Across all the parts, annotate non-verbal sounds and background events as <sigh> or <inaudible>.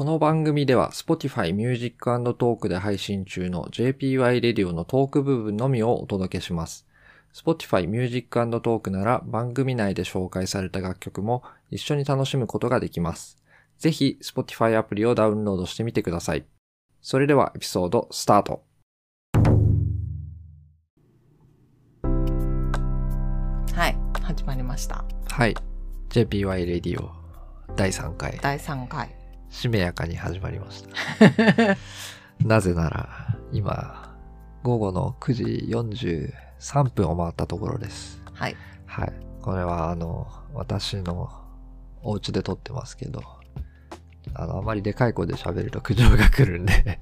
この番組では Spotify Music Talk で配信中の JPY Radio のトーク部分のみをお届けします。Spotify Music Talk なら番組内で紹介された楽曲も一緒に楽しむことができます。ぜひ Spotify アプリをダウンロードしてみてください。それではエピソードスタート。はい、始まりました。はい。JPY Radio 第3回。第3回。しめやかに始まりました。<laughs> なぜなら、今、午後の9時43分を回ったところです。はい。はい。これは、あの、私のお家で撮ってますけど、あの、あまりでかい声で喋ると苦情が来るんで、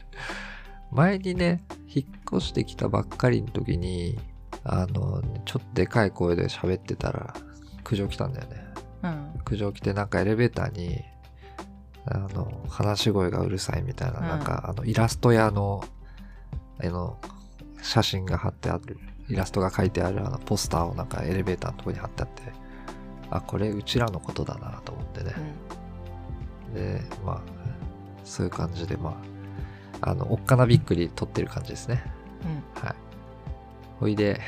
<laughs> 前にね、引っ越してきたばっかりの時に、あの、ちょっとでかい声で喋ってたら、苦情来たんだよね。うん。苦情来てなんかエレベーターにあの話し声がうるさいみたいな、うんなん。かあのイラスト屋のあの写真が貼ってあるイラストが書いてあるあのポスターをなんかエレベーターのとこに貼ってあってあこれうちらのことだなと思ってね。う、ん。でまあそういう感じでまああのおっかなびっくり撮ってる感じですね。はい。ほいで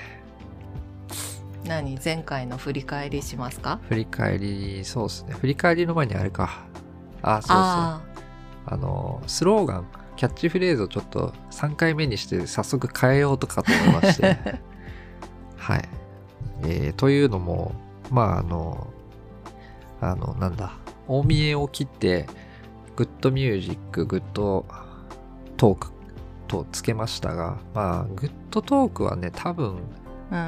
うん。何？前回の振り返りしますか？振り返りそうですね。振り返りの前にあれかあそうそうああの、スローガン、キャッチフレーズをちょっと3回目にして早速変えようとかと思いまして。<laughs> はい。えーというのも、まああの、あの、なんだ、大見えを切って、 good music、good talk とつけましたが、まあ、 good talk はね、多分、あ。うん。うん、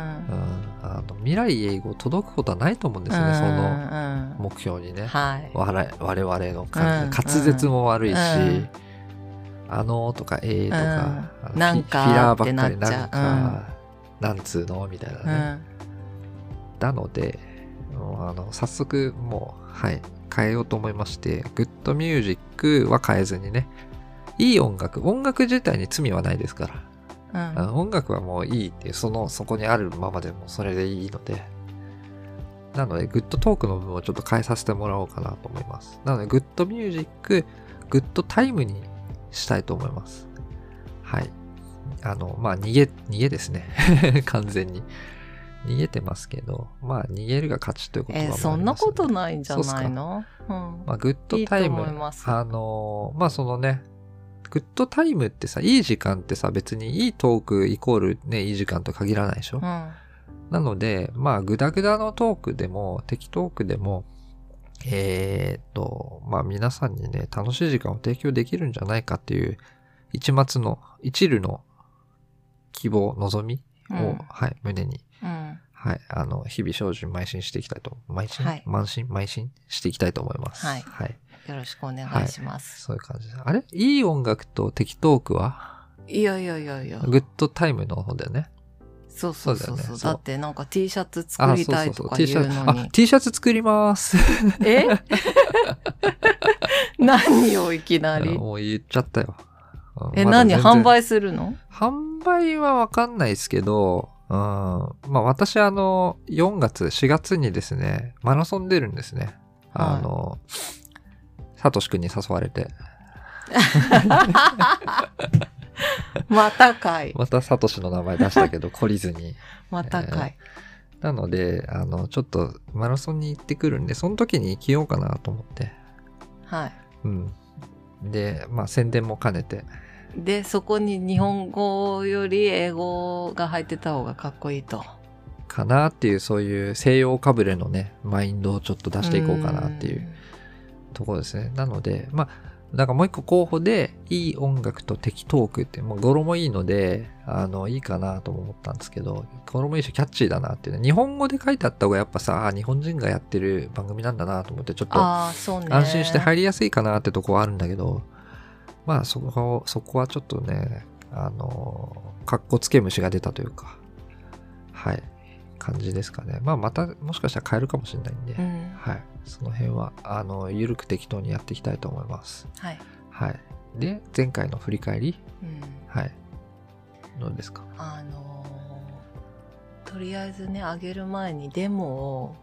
あの未来永劫届くことはないと思うんですよね、そのの目標にね。はい。我我々の滑舌も悪いし、うんあのーとかえーとか、うんなんかフィラーばっかりなんなか、なんつうのみたいなうね。ん。なので、もうあの早速もう、はい、変えようと思いまして、 good music は変えずにね、いい音楽、音楽自体に罪はないですから、うん。あの音楽はもういいっていう、その、そこにあるままでもそれでいいので、なので、 good talk の部分をちょっと変えさせてもらおうかなと思います。なので、 good music、good time にしたいと思います。はい。あの、まあ、逃げ、逃げですね。<laughs> 完全に。逃げてますけど、まあ、逃げるが勝ちということはえー、そんなことないんじゃないの？うん。まあ、 good time、いいあのーまあそのね、 good time ってさ、いい時間ってさ、別にいいトークイコールね、いい時間と限らないでしょ、うん。なので、まあ、グダグダのトークでも、適当トークでも、えーっと、まあ皆さんにね、楽しい時間を提供できるんじゃないかっていう、一末の、一縷の希望、望みを、うんはい、胸にうん。はい。あの、日々精進邁進していきたいと、邁進、はい邁進邁進？していきたいと思います。はいはい。よろしくお願いします。そういう感じです。あれ？いい音楽と適トークは？いやいやいやいや。グッドタイムの方だよね。そうそうそうそう。そうだよねそうだってなんか T シャツ作りたいとか言 T シャツ、うのにあ、。T シャツ作ります。え？<laughs> 何をいきなり？もう言っちゃったよ。うんえ、まだ何販売するの？販売はわかんないですけど、うん。まあ私あの、4月、4月にですね、マラソン出るんですね。はいあの、サトシ君に誘われて。<laughs> またかい。またサトシの名前出したけど、<laughs> 懲りずに。またかい。なので、あの、ちょっとマラソンに行ってくるんで、その時に着ようかなと思って。はうん。で、まあ宣伝も兼ねて。い。で、そこに日本語より英語が入ってた方がかっこいいと。かなっていう、そういう西洋かぶれのね、マインドをちょっと出していこうかなっていうところですね。なので、まあ、なんかもう一個候補で、いい音楽と適トークって、もう語呂もいいので、あの、いいかなとも思ったんですけど、語呂もいいし、キャッチーだなっていうね。日本語で書いてあった方がやっぱさ、あ日本人がやってる番組なんだなと思って、ちょっと。安心して入りやすいかなってとこはあるんだけど、まあそこ、そこはちょっとね、あの、かっこつけ虫が出たというか、はい、感じですかね。まあまたもしかしたら変えるかもしれないんで、うん。はい、その辺は、あの、ゆるく適当にやっていきたいと思います。はい。はい。で、前回の振り返り、うん。はい。どうですか？あのーとりあえずね、あげる前にデモを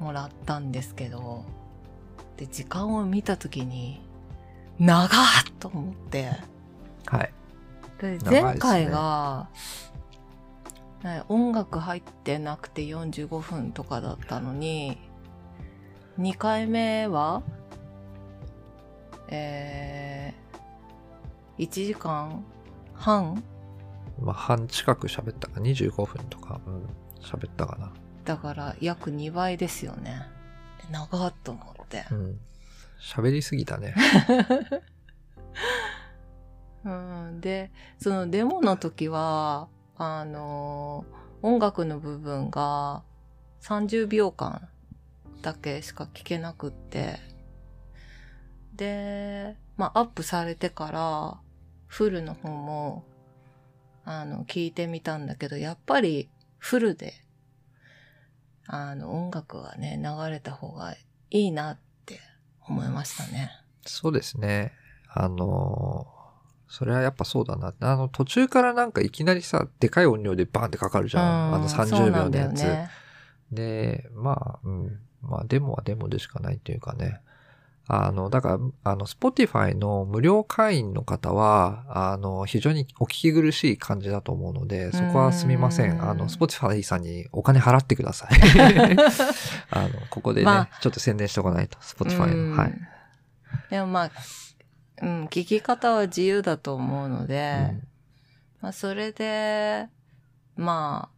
もらったんですけど、で時間を見た時に長っと思ってはい。で前回が、ね音楽入ってなくて45分とかだったのに2回目はえー、1時間半？まあ、半近く喋ったか、25分とか、うん、喋ったかな。だから約2倍ですよね。で長っと思って。うん。喋りすぎたね。<laughs> うん、でそのデモの時はあの音楽の部分が30秒間だけしか聞けなくってでまあアップされてからフルの方もあの聞いてみたんだけどやっぱりフルであの音楽はね流れた方がいいなって思いましたね。そうですね。あのそれはやっぱそうだな。あの、途中からなんかいきなりさ、でかい音量でバーンってかかるじゃん。あのそう30なんだ秒のやつ。よねで、まあ、うん。まあ、デモはデモでしかないっていうかね。あの、だから、あの、Spotify の無料会員の方は、あの、非常にお聞き苦しい感じだと思うので、そこはすみませうんん。あの、Spotify さんにお金払ってください。<laughs> あの、ここでね、まちょっと宣伝しておかないと、Spotify うんの。はい。でもまあ、うん、聞き方は自由だと思うので、うんまあそれで、まあ、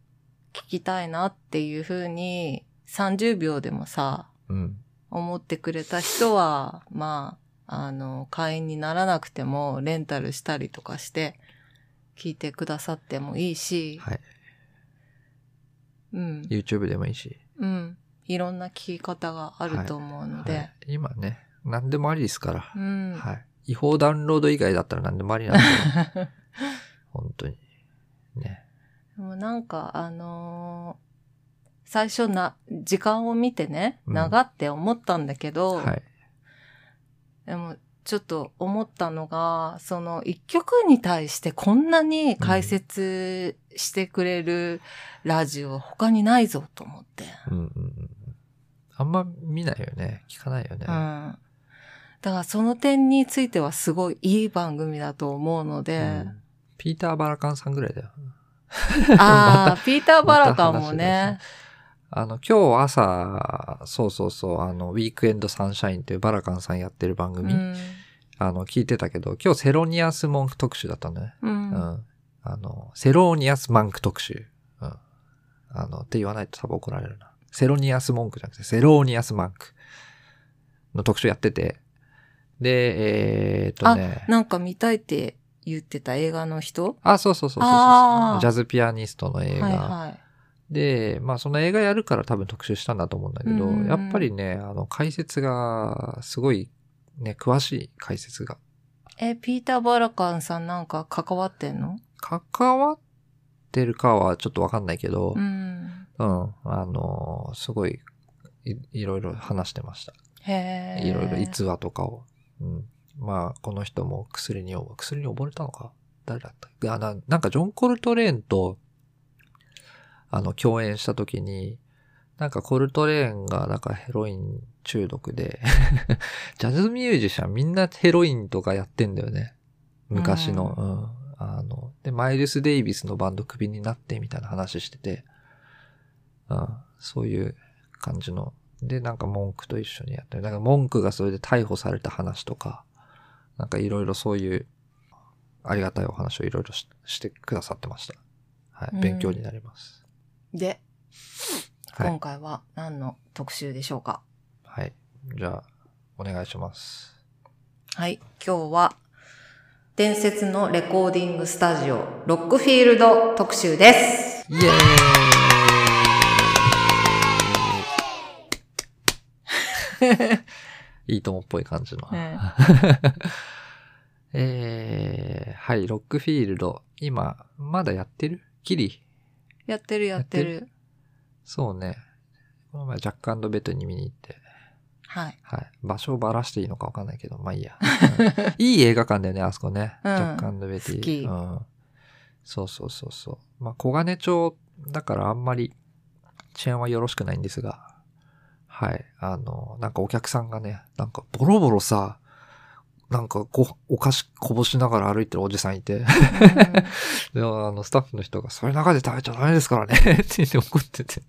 聞きたいなっていうふうに、30秒でもさ、うん。思ってくれた人は、まあ、あの、会員にならなくても、レンタルしたりとかして、聞いてくださってもいいし、はい。うん、YouTube でもいいし。うん、いろんな聞き方があると思うので、はい、今ね、何でもありですから。うん、はい。違法ダウンロード以外だったら何でもありなんで。<laughs> 本当に。ね。でもなんか、あのー最初な、時間を見てね、うん長って思ったんだけど、はい。でもちょっと思ったのが、その一曲に対してこんなに解説してくれるラジオ他にないぞと思って。うんうんうん。あんま見ないよね。聞かないよね。うん。だからその点についてはすごいいい番組だと思うので、うんピーター・バラカンさんぐらいだよ。ああ、<laughs> ピーター・バラカンもね、あの、今日朝、そうそうそう、あの、ウィークエンドサンシャインっていうバラカンさんやってる番組、うん。あの、聞いてたけど、今日セロニアス文句特集だったね。うん。うん。あの、セロニアスマンク特集。うん。あの、って言わないと多分怒られるな。セロニアス文句じゃなくて、セロニアスマンクの特集やってて。で、えー、っとね。なんか見たいって言ってた映画の人？あ、そうそうそうそうジャズピアニストの映画。はいはい。で、まあその映画やるから多分特集したんだと思うんだけど、うんやっぱりね、あの解説がすごいね、詳しい解説が。え、ピーター・バラカンさんなんか関わってんの？関わってるかはちょっとわかんないけど、うん。うん、あの、すごいいいろいろ話してました。へえ。いろいろ逸話とかを。うん。まあ、この人も薬に、薬に溺れたのか？誰だった？あななんかジョン・コルトレーンと、あの、共演した時に、なんかコルトレーンが、なんかヘロイン中毒で、<laughs> ジャズミュージシャンみんなヘロインとかやってんだよね。昔の。ううん。あの、で、マイルス・デイビスのバンドクビになってみたいな話してて、うん、そういう感じの。で、なんか文句と一緒にやってる。なんか文句がそれで逮捕された話とか、なんかいろいろそういうありがたいお話をいろいろししてくださってました。はい。うん勉強になります。で、はい今回は何の特集でしょうか？はい。じゃあ、お願いします。はい。今日は、伝説のレコーディングスタジオ、ロックフィールド特集です。イエー <laughs> いいともっぽい感じの。うん <laughs> えー、はい、ロックフィールド。今、まだやってる？ギリ？やってるやってやる？そうね。この前、ジャックベッドに見に行って。はい。はい。場所をばらしていいのかわかんないけど、まあいいや。うん <laughs> いい映画館だよね、あそこね。うんジャックベティ。好きうん。そうそうそうそう。まあ、小金町だからあんまり治安はよろしくないんですが。はい。あの、なんかお客さんがね、なんかボロボロさ、なんかこお菓子こぼしながら歩いてるおじさんいて、<laughs> で、あの、スタッフの人が、それ中で食べちゃダメですからねって言って怒ってて、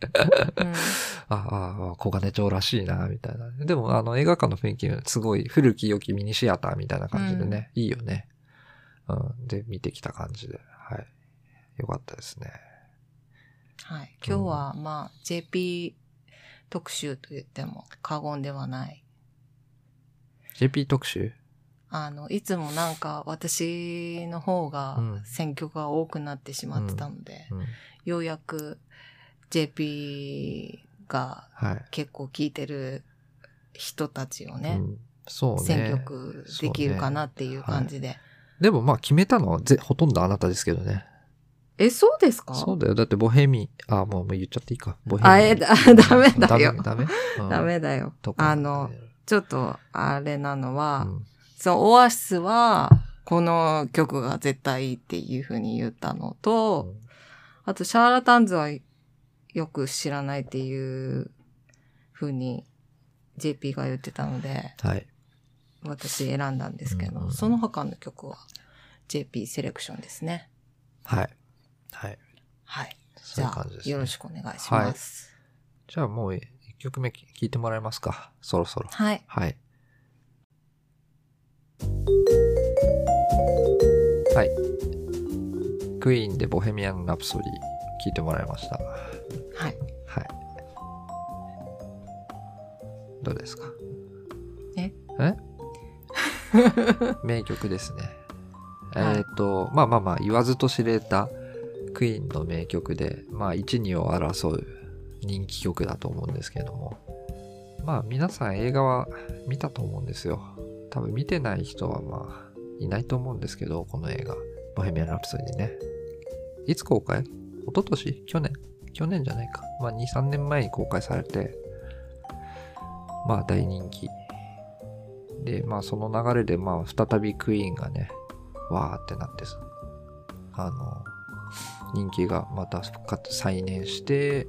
うん <laughs> ああ、小金町らしいな、みたいな。でも、あの、映画館の雰囲気、すごい古き良きミニシアターみたいな感じでね、いいよね。うん。で、見てきた感じで、はい。よかったですね。はい。今日は、まあ、JP 特集と言っても過言ではない。JP 特集？あの、いつもなんか私の方がうん選曲が多くなってしまってたので、うん。ようやく JP がはい。結構聴いてる人たちをね、うん、そうね。選曲できるかなっていう感じで。でもまあ決めたのはぜほとんどあなたですけどね。え、そうですか？そうだよ。だってボヘミ、あ、もうもう言っちゃっていいか。ボヘミ。あえだ <laughs> ダメだよダメダメ、だよと。か。あの、ちょっとあれなのは、うんそのオアシスは、この曲が絶対いいっていう風に言ったのと、あとシャーラタンズはよく知らないっていう風に JP が言ってたので、はい。私選んだんですけど、うんうんその他の曲は JP セレクションですね。はい。はい。はい。じゃあそういう。よろしくお願いします。じゃあもう一曲目聴いてもらえますか？そろそろ。はい。はい。はい。クイーンでボヘミアン・ラプソディ聴いてもらいました。はい。はい。どうですか？え？え？<laughs> 名曲ですね。えっ、と、まあまあまあ言わずと知れたクイーンの名曲で、まあ1、2を争う人気曲だと思うんですけども、まあ皆さん映画は見たと思うんですよ。多分見てない人はまあいないと思うんですけど、この映画、ボヘミアン・ラプソディね。いつ公開？一昨年？去年？去年じゃないか。まあ2、3年前に公開されて、まあ大人気。で、まあその流れでまあ再びクイーンがね、わーってなってさ、あの、人気がまた復活再燃して、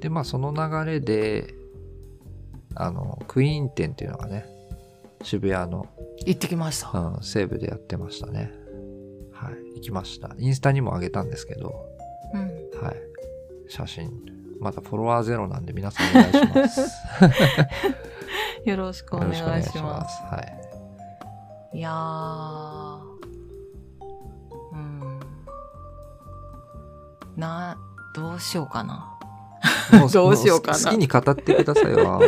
で、まあその流れで、あの、クイーン店っていうのがね、渋谷の、行ってきました。うん、西部でやってましたね。はい、行きました。インスタにも上げたんですけど、うん。はい。写真。まだフォロワーゼロなんで皆さんお願いします。よ <laughs> よろしくお願いしま。す。はい。いやな、どうしようかな。も <laughs> どうしようかなも好きに語ってくださいよ。もう、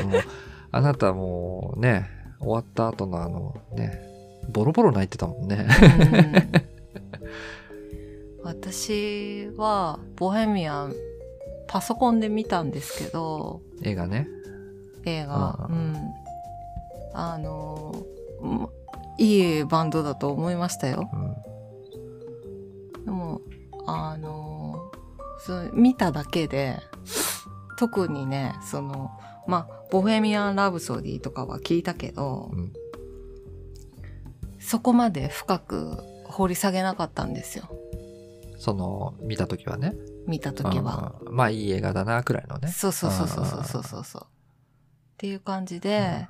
あなたもうね、終わった後のあのね、ボロボロ泣いてたもんね。うん私は、ボヘミアン、パソコンで見たんですけど、映画ね。映画。ううんん。あの、うんいいバンドだと思いましたよ。うん。でも、あの、そう見ただけで、特にね、その、まあ、ボヘミアン・ラブソディとかは聞いたけど、うん。そこまで深く掘り下げなかったんですよ。その、見たときはね。見た時は。うんまあいい映画だな、くらいのね。そうそうそうそうそうそうそう。っていう感じで、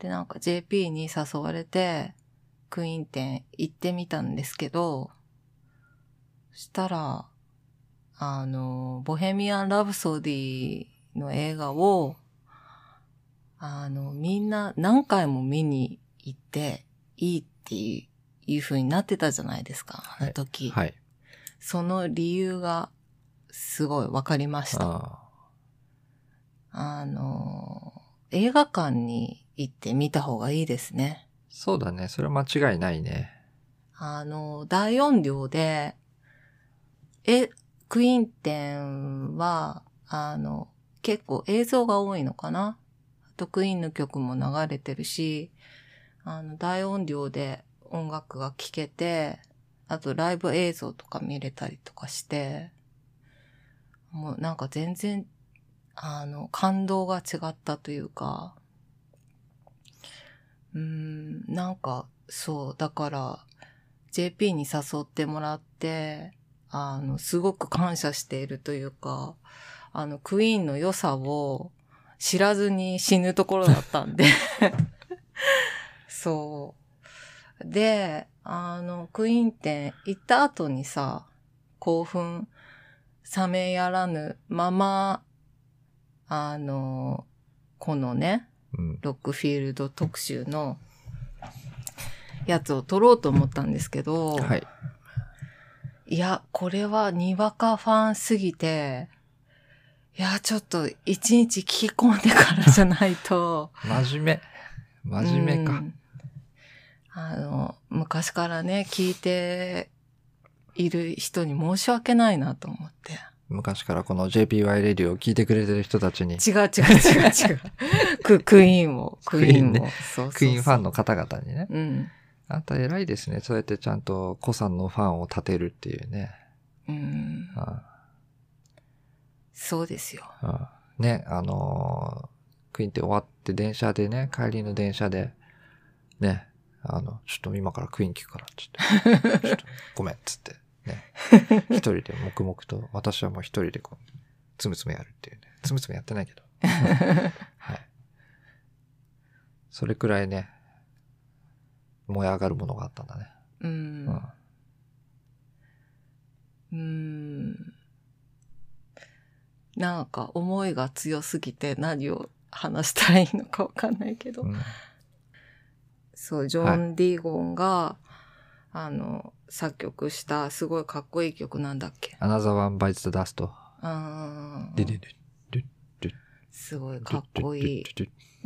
で、なんか JP に誘われて、クイーン店行ってみたんですけど、そしたら、あの、ボヘミアン・ラブソディの映画を、あの、みんな何回も見に行っていいっていういう風になってたじゃないですか、あの時。はい。その理由がすごい分かりました。ああの、映画館に行って見た方がいいですね。そうだね。それは間違いないね。あの、大音量で、え、クイーン店は、あの、結構映像が多いのかな？あとクイーンの曲も流れてるし、あの、大音量で音楽が聴けて、あとライブ映像とか見れたりとかして、もうなんか全然、あの、感動が違ったというか、うん、なんか、そう、だから、JP に誘ってもらって、あの、すごく感謝しているというか、あの、クイーンの良さを知らずに死ぬところだったんで。<laughs> そう。で、あの、クイーン店行った後にさ、興奮冷めやらぬまま、あの、このね、うん。ロックフィールド特集のやつを撮ろうと思ったんですけど、はい。いや、これはにわかファンすぎて、いや、ちょっと一日聞き込んでからじゃないと、<laughs> 真面目。真面目か。うんあの、昔からね、聞いている人に申し訳ないなと思って。昔からこの JPY レディを聞いてくれてる人たちに、違う違う違う違う。ク <laughs> クイーンを、クイーンも。クイーンねそうそうそうクイーンファンの方々にね。うん。あんた偉いですね。そうやってちゃんと子さんのファンを立てるっていうね。うん。あそうですよ。あああね、あのークイーンって終わって電車でね、帰りの電車で、ね、あの、ちょっと今からクイーン聞くから、<laughs> ちょっと、っとごめんっつって、ね。一人で黙々と、私はもう一人でこう、つむつむやるっていうね。つむつむやってないけど。<laughs> はい。それくらいね、燃え上がるものがあったんだね。ううんん。うん。なんか思いが強すぎて何を話したらいいのかわかんないけど。うんそう、ジョン・ディーゴンが、あの、作曲したすごいかっこいい曲なんだっけ？アナザーワンバイツダスト。うん。ででですごいかっこいい。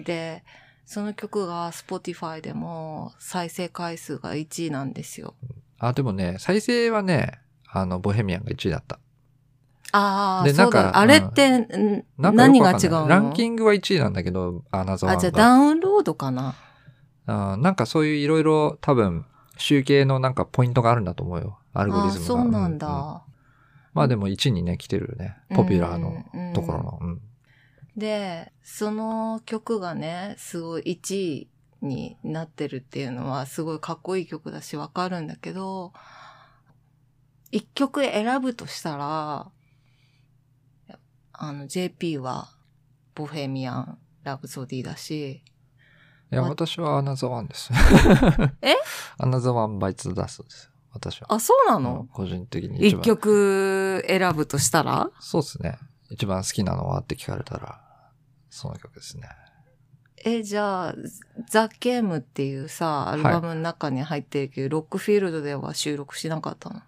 で、その曲が Spotify でも再生回数が1位なんですよ。あ、でもね、再生はね、あの、ボヘミアンが1位だった。ああ、でそうだ。なんかあれって、んなん何が違うの？ランキングは1位なんだけど、アナザーワあ。じゃあダウンロードかな？あーなんかそういういろいろ多分、集計のなんかポイントがあるんだと思うよ。アルゴリあズムが。そうなんだ。ううんまあでも1位にね、来てるよね。ポピュラーのうんところの。うん。で、その曲がね、すごい1位になってるっていうのはすごいかっこいい曲だしわかるんだけど、一曲選ぶとしたら、あの JP はボヘミアン・ラブソディだし、いや、わ私はアナザーワンです。え？<laughs> アナザーワンバイツダストですよ。私は。あ、そうなうんの個人的に一番。曲選ぶとしたら？そうですね。一番好きなのはって聞かれたら、その曲ですね。え、じゃあ、ザ・ゲームっていうさ、アルバムの中に入ってるけど、ロックフィールドでは収録しなかったの？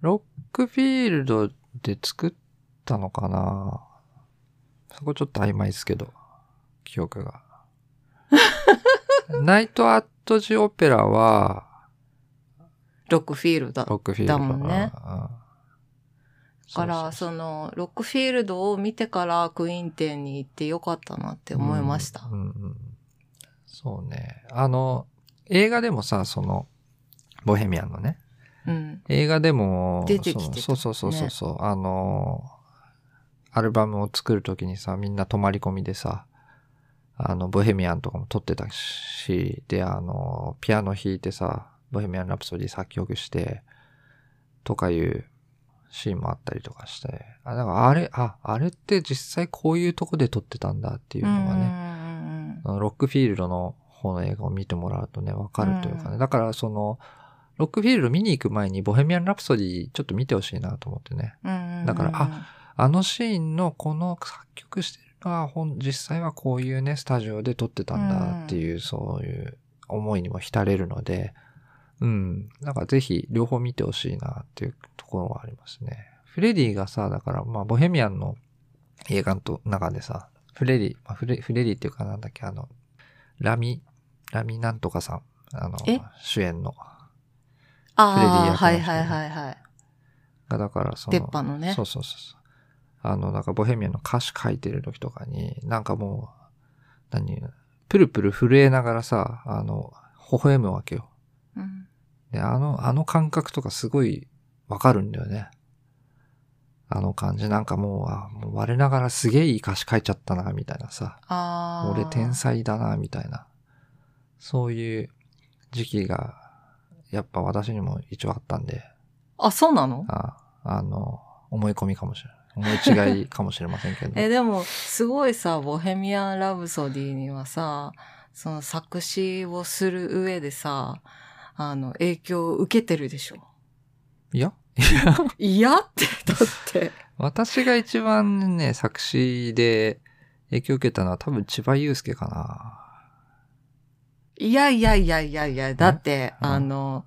ロックフィールドで作ったのかな？そこちょっと曖昧ですけど、記憶が。<laughs> ナイト・アット・ジ・オペラは、ロックフィールドだ。ロックフィールドだもんねから、その、ロックフィールドを見てからクイーン店に行ってよかったなって思いました。うんうんうんそうね。あの、映画でもさ、その、ボヘミアンのね、うん。映画でも、出てきてたそうそうそうそうそう、あの、アルバムを作るときにさ、みんな泊まり込みでさ、あの、ボヘミアンとかも撮ってたし、で、あの、ピアノ弾いてさ、ボヘミアン・ラプソディ作曲して、とかいうシーンもあったりとかして、あ、だからあれ、あ、あれって実際こういうとこで撮ってたんだっていうのがね、ロックフィールドの方の映画を見てもらうとね、わかるというかね。うん。だからその、ロックフィールド見に行く前にボヘミアン・ラプソディちょっと見てほしいなと思ってね。うんだからあ、あのシーンのこの作曲してるのは、ほん、実際はこういうね、スタジオで撮ってたんだっていう、そういう思いにも浸れるので、うん。なんかぜひ両方見てほしいなっていうところはありますね。フレディがさ、だからまあ、ボヘミアンの映画の中でさ、フレディ、まあ、フレ、フレディっていうかなんだっけ、あの、ラミ、ラミなんとかさん、あのえ、主演の、あフレディ役のあ、はいはいはいはい。がだからその、鉄板のねそうそうそうそう。あの、なんかボヘミアンの歌詞書いてる時とかに、なんかもう、何、プルプル震えながらさ、あの、微笑むわけよ。うんで、あの、あの感覚とかすごいわかるんだよね。あの感じ。なんかもう、あ、もう我ながらすげえいい歌詞書いちゃったな、みたいなさ。俺天。才だな、みたいな。そういう時期が、やっぱ私にも一応あったんで、あ、そうなの？ああの、思い込みかもしれない。思い違いかもしれませんけど。<laughs> え、でも、すごいさ、ボヘミアン・ラブソディにはさ、その作詞をする上でさ、あの、影響を受けてるでしょ？いや？<laughs> 嫌って、だって。私が一番ね、作詞で影響を受けたのは多分千葉祐介かな。いやいやいやいやいや、だって、うんあの、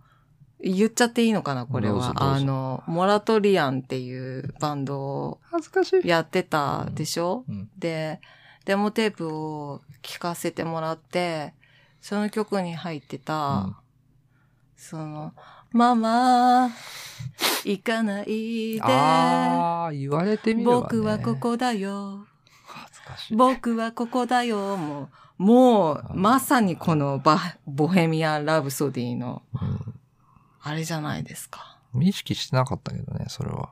言っちゃっていいのかな、これは。あの、モラトリアンっていうバンドを恥ずかしい。やってたでしょ、うん。で、デモテープを聴かせてもらって、その曲に入ってた、うんその、ママ、行かないで、ああ、言われてみれば、ね。僕はこ。こだよ、恥ずかしい。僕はここだよ、もう、もうまさにこのバ、ボヘミアン・ラブソディの、うんあれじゃないですか。意識してなかったけどね、それは。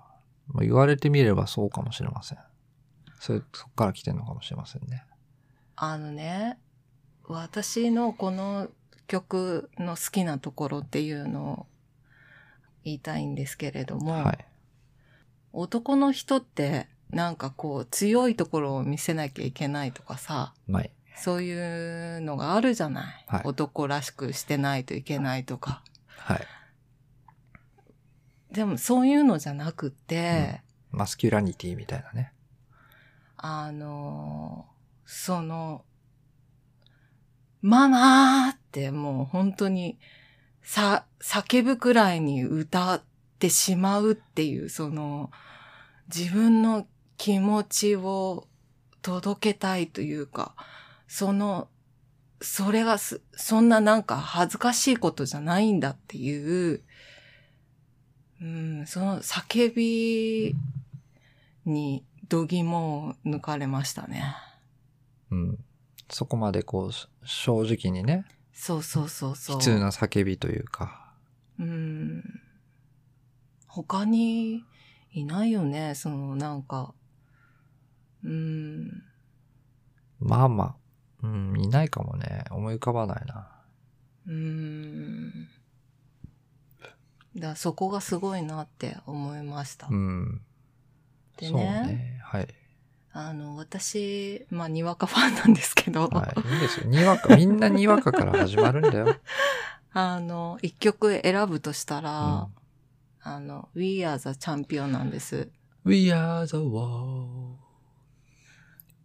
まあ、言われてみればそうかもしれません。それ、そっから来てるのかもしれませんね。あのね、私のこの曲の好きなところっていうのを言いたいんですけれども、はい。男の人ってなんかこう強いところを見せなきゃいけないとかさ、ない。そういうのがあるじゃない？はい男らしくしてないといけないとか。はい。でもそういうのじゃなくて、マスキュラニティみたいなね。あのーその、ママーってもう本当に、さ、叫ぶくらいに歌ってしまうっていう、その、自分の気持ちを届けたいというか、その、それがす、そんななんか恥ずかしいことじゃないんだっていう、うん、その叫びに度肝を抜かれましたね。うん。そこまでこう、正直にね、そうそうそうそう。悲痛な叫びというか。うん。他にいないよね、そのなんか。うん。まあまあ、うん、いないかもね。思い浮かばないな。うん。だそこがすごいなって思いました。うん。そうでねね。はい。あの、私、まあ、にわかファンなんですけど、はい。いいんですよ。にわか、みんなにわかから始まるんだよ。<laughs> あの、一曲選ぶとしたら、うんあの、We Are the Champion なんです。We are the world.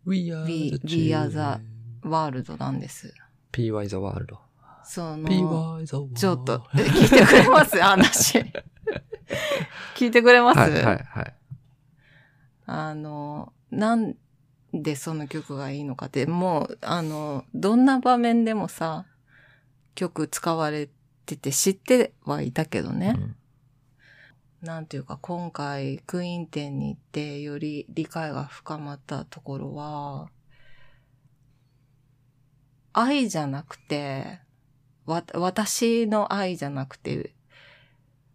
We are We- the We are the- children. ワールドなんです。PY the world. その、PY the world. ちょっと、え聞いてくれます？話。<laughs> 聞いてくれます、はい、はい、はい。あの、なんでその曲がいいのかって、もう、あの、どんな場面でもさ、曲使われてて知ってはいたけどね。うんなんていうか、今回、クイーン店に行って、より理解が深まったところは、愛じゃなくて、わ、私の愛じゃなくて、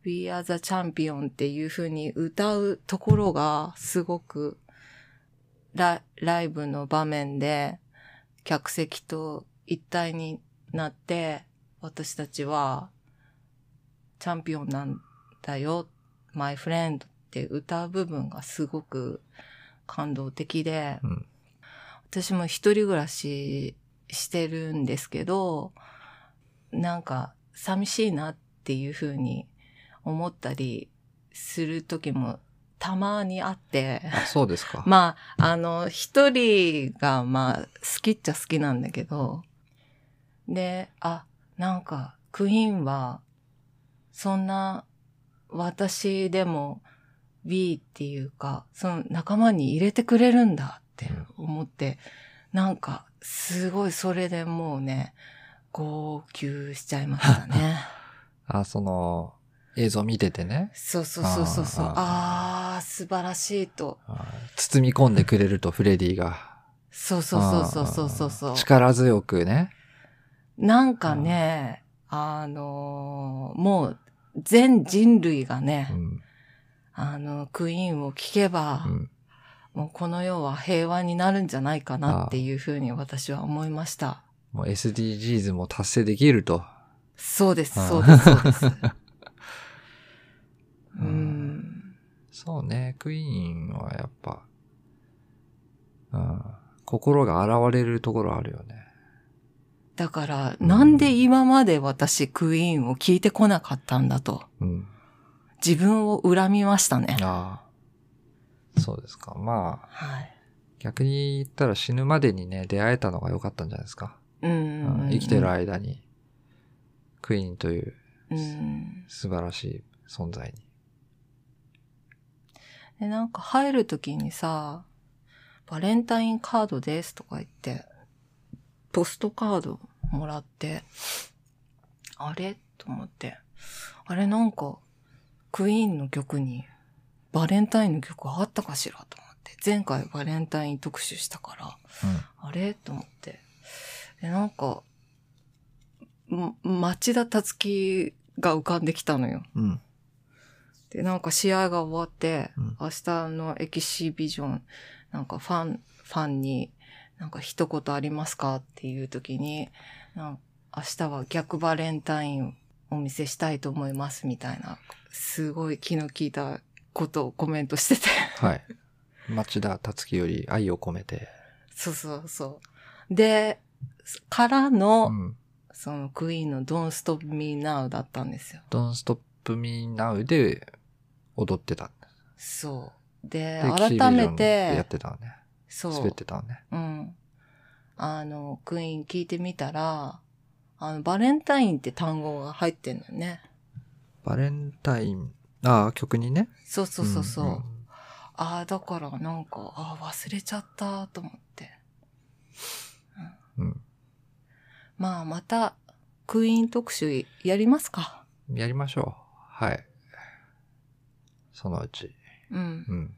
We are the champion っていう風に歌うところが、すごく、ラライブの場面で、客席と一体になって、私たちは、チャンピオンなんだよ、マイフレンドって歌う部分がすごく感動的で、うん。私も一人暮らししてるんですけど、なんか寂しいなっていう風に思ったりする時もたまにあって、あ、そうですか。<laughs> まあ、あの、一人が、まあ、好きっちゃ好きなんだけど、で、あ、なんか、クイーンは、そんな、私でも、B っていうか、その仲間に入れてくれるんだって思って、なんか、すごいそれでもうね、号泣しちゃいましたね。<laughs> あ、その、映像見ててね。そうそうそうそうそう。あーあ素晴らしいと。あ包み込んでくれると、フレディが。そうそうそうそうそうそうそう。力強くね。なんかね、あのーもう全人類がね、うん。あの、クイーンを聴けば、うん。もうこの世は平和になるんじゃないかなっていうふうに私は思いました。もう SDGs も達成できると。そうです、そうです、そうです。<laughs> うん。そうね、クイーンはやっぱ、うん、心が洗われるところあるよね。だから、うんなんで今まで私クイーンを聞いてこなかったんだと、うん。自分を恨みましたね。ああ。そうですか。まあ、はい。逆に言ったら死ぬまでにね、出会えたのが良かったんじゃないですか。うん生きてる間に、クイーンといううん。素晴らしい存在に。で、なんか入るときにさ、バレンタインカードですとか言って、ポストカードもらって、あれ？と思って、あれなんか、クイーンの曲に、バレンタインの曲あったかしら？と思って、前回バレンタイン特集したから、あれ？と思って。で、なんか、ん町田達樹が浮かんできたのよ。うん。うん。で、なんか試合が終わって、うん明日のエキシビジョン、なんかファン、ファンに、なんか一言ありますかっていう時に、明日は逆バレンタインお見せしたいと思いますみたいな、すごい気の利いたことをコメントしてて。はい。町田達樹より愛を込めて。そうそうそう。で、からの、うん。そのクイーンの Don't Stop Me Now だったんですよ。Don't Stop Me Now で踊ってた。そう。で、で改めエキシビジョンでやってて、たのね。そう。滑ってたのね。うん。あの、クイーン聞いてみたら、あの、バレンタインって単語が入ってんのよね。バレンタイン、ああ、曲にね。そうそうそうそう。んんああ、だからなんか、ああ、忘れちゃったと思って。うん。まあ、また、クイーン特集やりますか。やりましょう。はい。そのうち。うん。うん。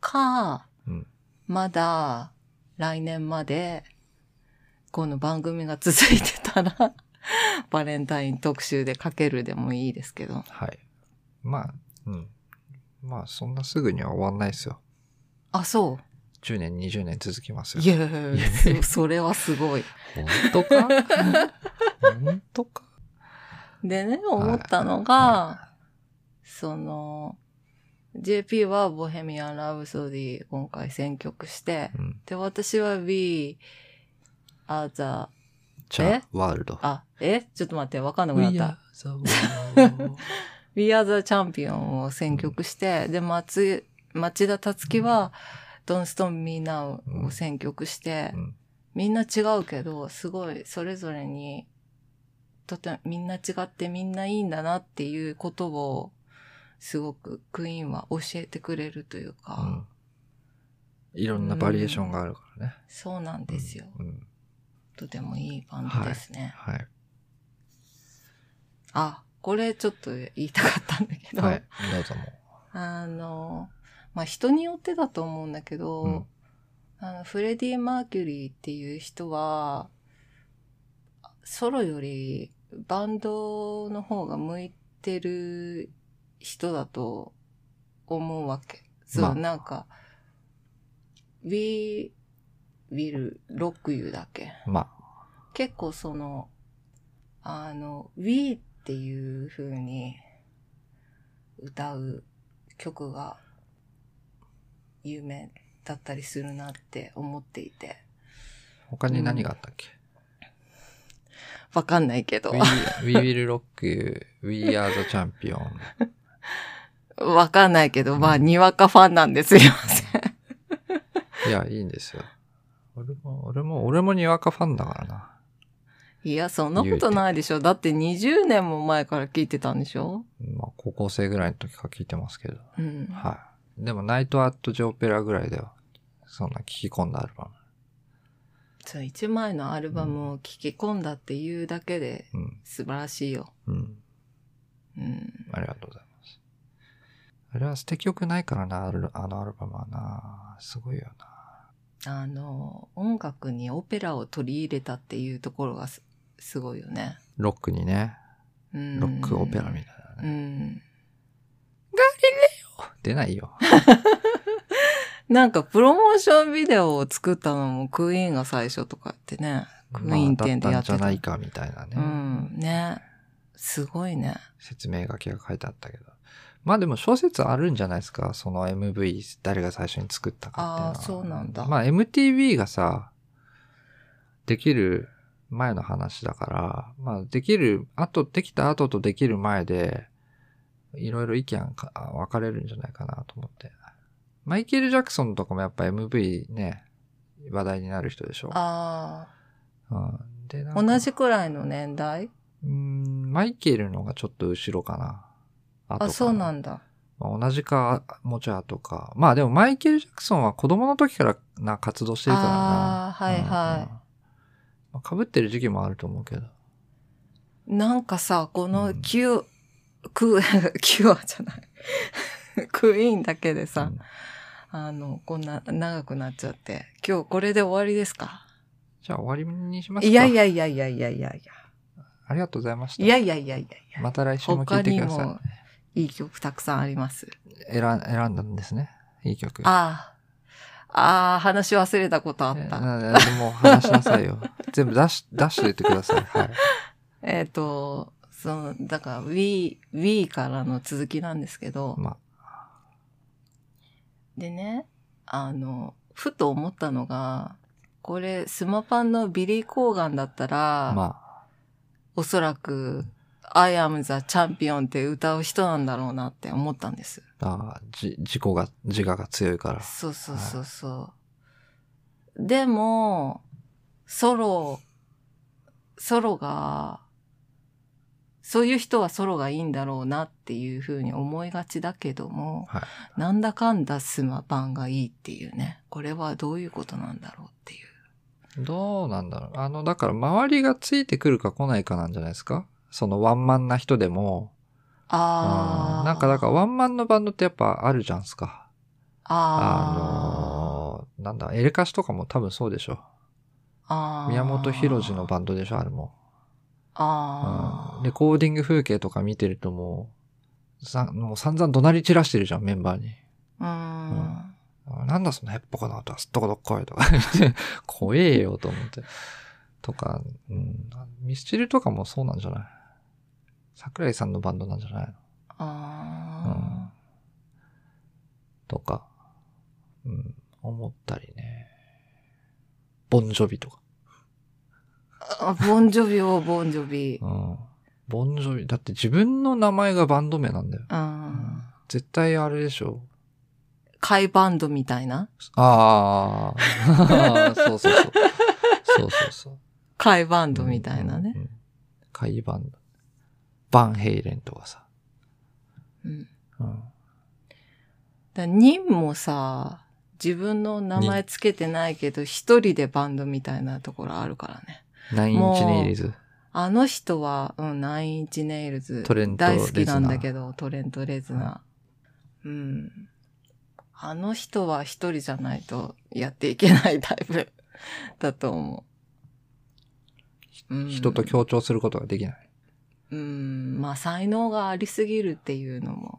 か、うん。まだ、来年まで、この番組が続いてたら、<laughs> バレンタイン特集でかけるでもいいですけど。はい。まあ、うん。まあ、そんなすぐには終わんないですよ。あ、そう。10年、20年続きますよ。いやいやそ <laughs> それはすごい。本当か？<laughs> 本当か？でね、思ったのが、はその、JP はボヘミアン・ラブソディ今回選曲して、うん。で、私は We are the, え？あ、ワールド。あ、え？ちょっと待って、わかんなくなっ are た。<laughs> We are the champion を選曲して、で、松、町田達樹は Don't Stop Me Now を選曲して、うんみんな違うけど、すごいそれぞれに、とてもみんな違ってみんないいんだなっていうことを、すごくクイーンは教えてくれるというか、うんいろんなバリエーションがあるからね。そうなんですよ。うん。とてもいいバンドですね。はい。あ、これちょっと言いたかったんだけど、はい。どうぞもあの、まあ、人によってだと思うんだけど、うんあの、フレディ・マーキュリーっていう人は、ソロよりバンドの方が向いてる人だと思うわけ。そう、まあなんか、We will rock you だっけう。ま結構その、あの、We っていう風に歌う曲が有名だったりするなって思っていて。あ、他に何があったっけ、わかんないけど We, We will rock you, We are the champion. <laughs> わかんないけど、まあ、にわかファンなんですよ。<laughs> いや、いいんですよ。俺も、俺も、俺もにわかファンだからな。いや、そんなことないでしょ。だって20年も前から聞いてたんでしょまあ、高校生ぐらいの時から聞いてますけど。うん。はい。でも、ナイトアットジョーペラぐらいでは、そんな聞き込んだアルバそう、一枚のアルバムを聴き込んだっていうだけでム。うん。素晴らしいよ。うん。うん。ありがとうございます。あれは捨て曲ないからな、あのアルバムはな。すごいよな。あの、音楽にオペラを取り入れたっていうところがすすごいよね。ロックにね、うん。ロックオペラみたいなうね。ん。出ないよ。<laughs> なんかプロモーションビデオを作ったのもクイーンが最初とかってね。クイーン店でやってた。まあじゃないかみたいなね。うん。ね。すごいね。説明書きが書いてあったけど。まあでも小説あるんじゃないですかその MV 誰が最初に作ったかっていうのは。あーそうなんだまあ MTV がさ、できる前の話だから、まあできる、後、できた後とできる前で、いろいろ意見か分かれるんじゃないかなと思って。マイケル・ジャクソンとかもやっぱ MV ね、話題になる人でしょ。あうん、で同じくらいの年代？うーん、マイケルのがちょっと後ろかな。あ、そうなんだ。まあ、同じか、もうちょい後か。まあでもマイケル・ジャクソンは子供の時からな活動してるからな。あーはいはいうんうんまあ、被ってる時期もあると思うけど。なんかさ、このうんク、キュ <laughs> アじゃない。<laughs> クイーンだけでさ、うんあの、こんな長くなっちゃって、今日これで終わりですか？じゃあ終わりにしますか。いやいやいやいやいやいやいありがとうございました。や。いやいやいやいやいや。また来週も聴他にいてくださもいい曲たくさんあります。い。選ん選んだんですね。いい曲。ああ。ああ、話し忘れたことあっえた。も話しなさいよ。<laughs> 全部出し、出しといてください。はい。えっ、と、その、だから We、We からの続きなんですけど、までね、あの、ふと思ったのが、これ、スマパンのビリー・コーガンだったら、あ、まおそらく、I am the champion って歌う人なんだろうなって思ったんです。あ、あじ、自己が、自我が強いから。そうそうそうそう。でも、ソロ、ソロが、そういう人はソロがいいんだろうなっていうふうに思いがちだけども、はい。なんだかんだスマパンがいいっていうね。これはどういうことなんだろうっていう。どうなんだろう。あの、だから周りがついてくるか来ないかなんじゃないですか？そのワンマンな人でも。ああ。うんなんかだからワンマンのバンドってやっぱあるじゃんすか。ああのーなんだ、エレカシとかも多分そうでしょ。あー。宮本浩次のバンドでしょ、あれも。ああ。うんレコーディング風景とか見てるともう、さもう散々怒鳴り散らしてるじゃん、メンバーに。うん。あなんだそのヘッポコな音はすっとこどっこいとか言って、<laughs> 怖えよと思って。とか、うん。ミスチルとかもそうなんじゃない？桜井さんのバンドなんじゃないの？あとか、うん、思ったりね。ボンジョビとか。ーあ。ボンジョビをボンジョビ。うん。ボンジョビ、だって自分の名前がバンド名なんだよ。うん。絶対あれでしょ。カイバンドみたいな？ああ、そうそうそう。そうそうそう。<laughs> カイバンドみたいなね。うん。うん海バンド。バンヘイレンとかさ。うん。うん。だニンもさ、自分の名前つけてないけど、一人でバンドみたいなところあるからね。ナインチネイリズ。あの人は、うん、ナインインチネイルズ。トレント大好きなんだけど、トレント・レズナー。うん。あの人は一人じゃないとやっていけないタイプだと思う。うん、人と協調することができない。うん、まあ才能がありすぎるっていうのも、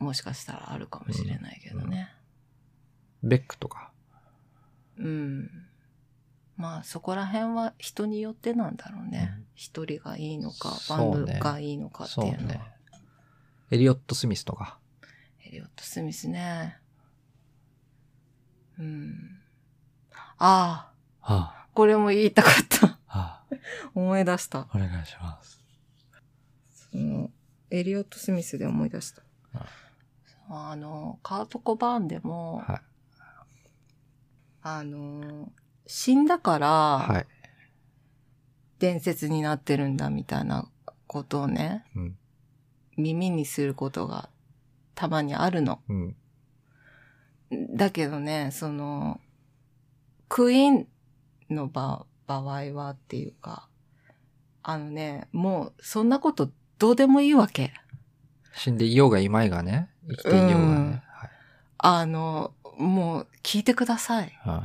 もしかしたらあるかもしれないけどね。ベックとか。うん。まあそこら辺は人によってなんだろうねうん。一、人がいいのか、バンドがいいのかっていうのは。ね。エリオット・スミスとか。エリオット・スミスね。うん。ああ、はこれも言いたかった。思い出した。お願いします。その、エリオット・スミスで思い出した。あの、カート・コバーンでも、はい。あの、死んだから、はい。伝説になってるんだみたいなことをね、うん。耳にすることがたまにあるの。うん。だけどね、その、クイーンの場場合はっていうか、あのね、もうそんなことどうでもいいわけ。死んでいようがいまいがね。生きていようがうんね。はい。あの、もう聞いてください。あ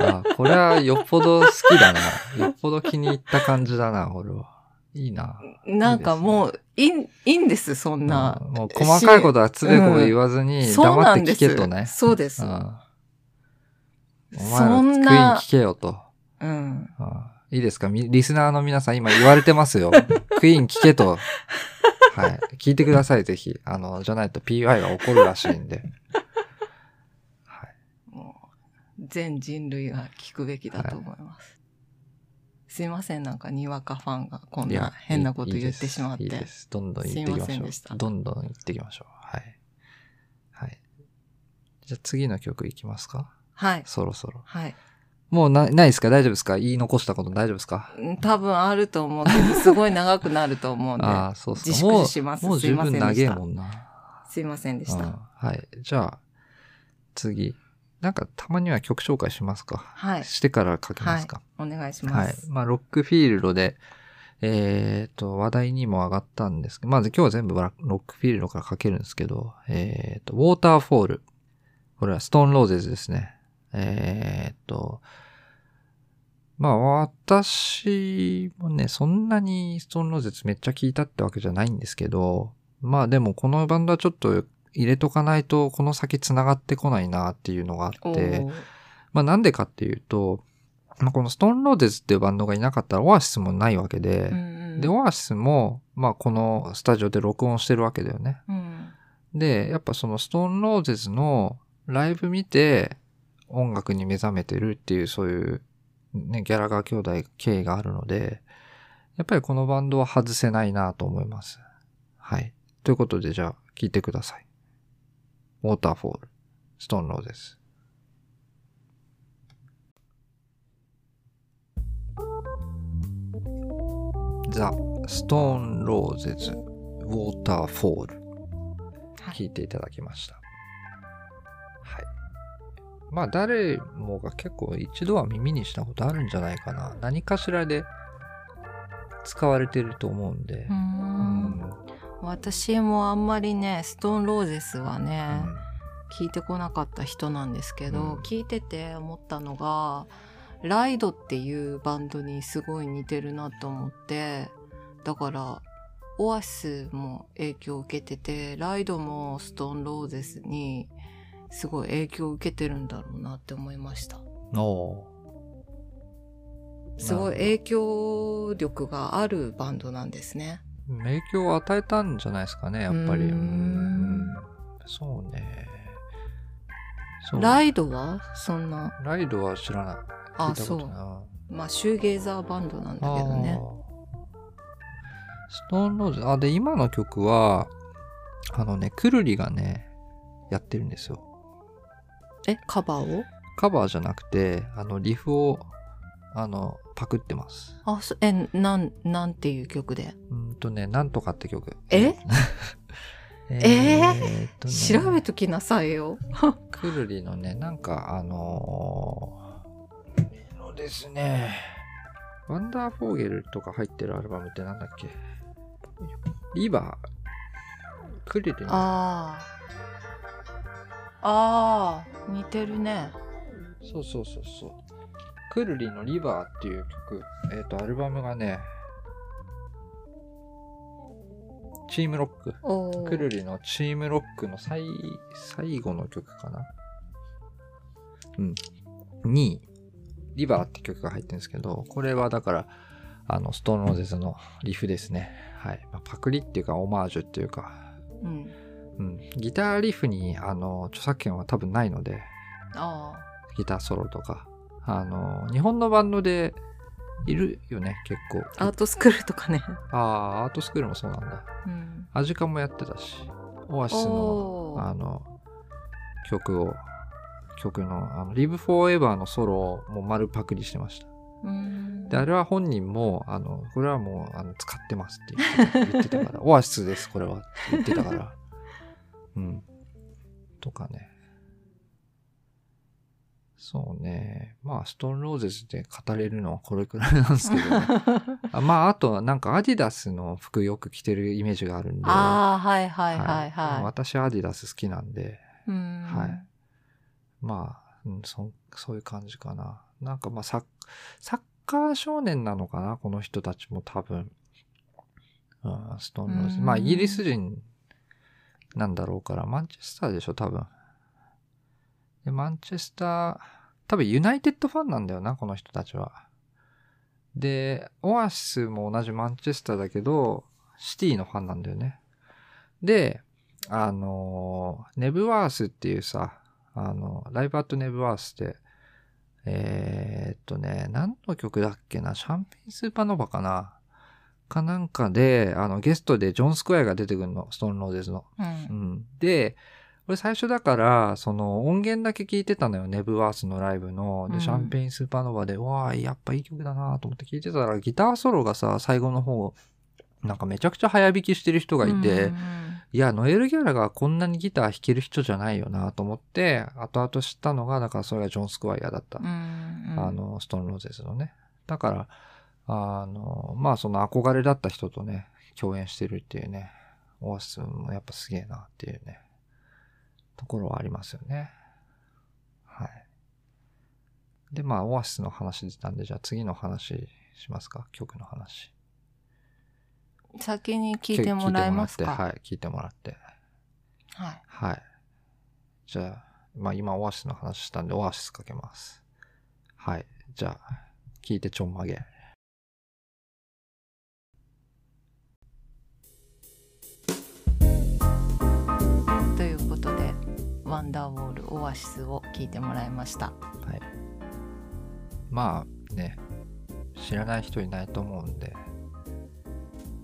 あ <laughs> これはよっぽど好きだな。よっぽど気に入った感じだな、俺は。いいな。なんかもういい、いいんです、そんなうん。もう細かいことはつべこべ言わずに、そう黙って。聞けとね。そうです。うんお前そら聞けよと。うん。うんいいですか？みリスナーの皆さん今言われてますよ。<laughs> クイーン聞けと。はい。聞いてください、ぜひ。あの、じゃないと PY が起こるらしいんで。はい。もう、全人類が聞くべきだと思います。すいません、なんかにわかファンがこんな変なこといい言ってしまって。いいですどんどん言っていきすいましょんでしたう。どんどん言っていきましょう。はい。はい。じゃあ次の曲いきますか？はい。そろそろ。はい。もうな、ないですか？大丈夫ですか？言い残したこと大丈夫ですか？うん多分あると思うけど、すごい長くなると思うんで。ああ、そうそう。自粛しますもうすいませんでした十分長えもんな。すいませんでしうんた。はい。じゃあ、次。なんか、たまには曲紹介しますかはい。してから書きますかお願いしはい。ます。まあ、ロックフィールドで、えっ、と、話題にも上がったんですけど、まず今日は全部ロックフィールドから書けるんですけど、えっ、と、ウォーターフォール。これはストーンローゼズですね。えっ、と、まあ、私もね、そんなにストーンローゼズめっちゃ聞いたってわけじゃないんですけど、まあでもこのバンドはちょっと入れとかないとこの先繋がってこないなっていうのがあおって、ー。まあなんでかっていうと、まあこのストーンローデズっていうバンドがいなかったらオアシスもないわけで、うんうん。で、オアシスも、まあこのスタジオで録音してるわけだよね。うん。で、やっぱそのストーンローゼズのライブ見て音楽に目覚めてるっていうそういうね、ギャラガー兄弟経緯があるので、やっぱりこのバンドは外せないなと思います。はい。ということでじゃあ聞いてください。ウォーターフォール、ストーンローゼズ。ザ・ストーンローゼズ・ウォーターフォール。はい聞いていただきました。はい。まあ誰もが結構一度は耳にしたことあるんじゃないかな。何かしらで使われてると思うんでう。。うんん私もあんまりね、ストーンローゼスはうね、ん聞いてこなかった人なんですけど、うん聞いてて思ったのが、ライドっていうバンドにすごい似てるなと思って、だから、オアシスも影響を受けてて、ライドもストーンローゼスにすごい影響を受けてるんだろうなって思いました。おすごい影響力があるバンドなんですね。ー影響を与えたんじゃないですかね、やっぱり。うーんうんそうね。そうライドはそんな、ライドは知らない。あ、そう。まあ、シューゲーザーバンドなんだけどね。ストーンローズ、あ、で、今の曲は、あのね、くるりがね、やってるんですよ。え、カバーを？カバーじゃなくて、あの、リフを、あの、パクってます。あ、そえ、なん、なんていう曲で？うんとね、なんとかって曲。え？え？<laughs> ーーっとね調べときなさいよ。<laughs> くるりのね、なんか、あのー、ですね、ワンダーフォーゲルとか入ってるアルバムってなんだっけ？リバー？くるりの、ああ。ああ、似てるね。そうそうそうそう。くるりのリバーっていう曲、えっ、と、アルバムがね、チームロック。くるりのチームロックの最、最後の曲かなうん。に、リバーって曲が入ってるんですけど、これはだから、あの、ストーンローゼズのリフですね。はい。まあ、パクリっていうか、オマージュっていうか、うん。うん。ギターリフに、あの、著作権は多分ないので、あギターソロとか。あの、日本のバンドでいるよね、結構。あ。アートスクールとかね。ああ、アートスクールもそうなんだ。うん。アジカンもやってたし、オアシスのあの、曲を、曲の、あの、Live Forever のソロをもう丸パクリしてました。うん。で、あれは本人も、あの、これはもう、あの、使ってますって言ってた言ってたから、<laughs> オアシスです、これはって言ってたから。うん。とかね。そうね。まあ、ストーンローゼズで語れるのはこれくらいなんですけどね。<laughs> あまあ、あとはなんかアディダスの服よく着てるイメージがあるんで。ああ、はいはいはいはい。私アディダス好きなんで、うん。はい。まあ、うん、そそういう感じかな。なんかまあサッ、サッカー少年なのかな？この人たちも多分。うん、ストーンローズ。うんまあ、イギリス人なんだろうから、マンチェスターでしょ、多分。で、マンチェスター、多分ユナイテッドファンなんだよな、この人たちは。で、オアシスも同じマンチェスターだけど、シティのファンなんだよね。で、あのネブワースっていうさ、あの、ライブアットネブワースって、えーっとね、何の曲だっけな、シャンペンスーパーノヴァかなかなんかで、あの、ゲストでジョン・スクエアが出てくるの、ストーンローゼズの。う。うんん。で、俺最初だから、その音源だけ聞いてたのよ、ネブワースのライブの。で、うんシャンペインスーパーノヴァで、わあ、やっぱいい曲だなと思って聞いてたら、ギターソロがさ、最後の方、なんかめちゃくちゃ早弾きしてる人がいて、うんいや、ノエル・ギャラがこんなにギター弾ける人じゃないよなと思って、後々知ったのが、だからそれがジョン・スクワイアだった。うんうんあの、ストーンローゼスのね。だから、あの、まあその憧れだった人とね、共演してるっていうね、オアシスもやっぱすげえなっていうね、ところはありますよね。はい。で、まあオアシスの話出たんで、じゃあ次の話しますか？曲の話。先に聞いてもらえますか？はい、聞いてもらって。はい。はい。じゃあ、まあ今オアシスの話したんで、オアシスかけます。はい。じゃあ、聞いてちょんまげ。ワンダーウォールオアシスを聞いてもらいました。はい。まあね、知らない人いないと思うんで、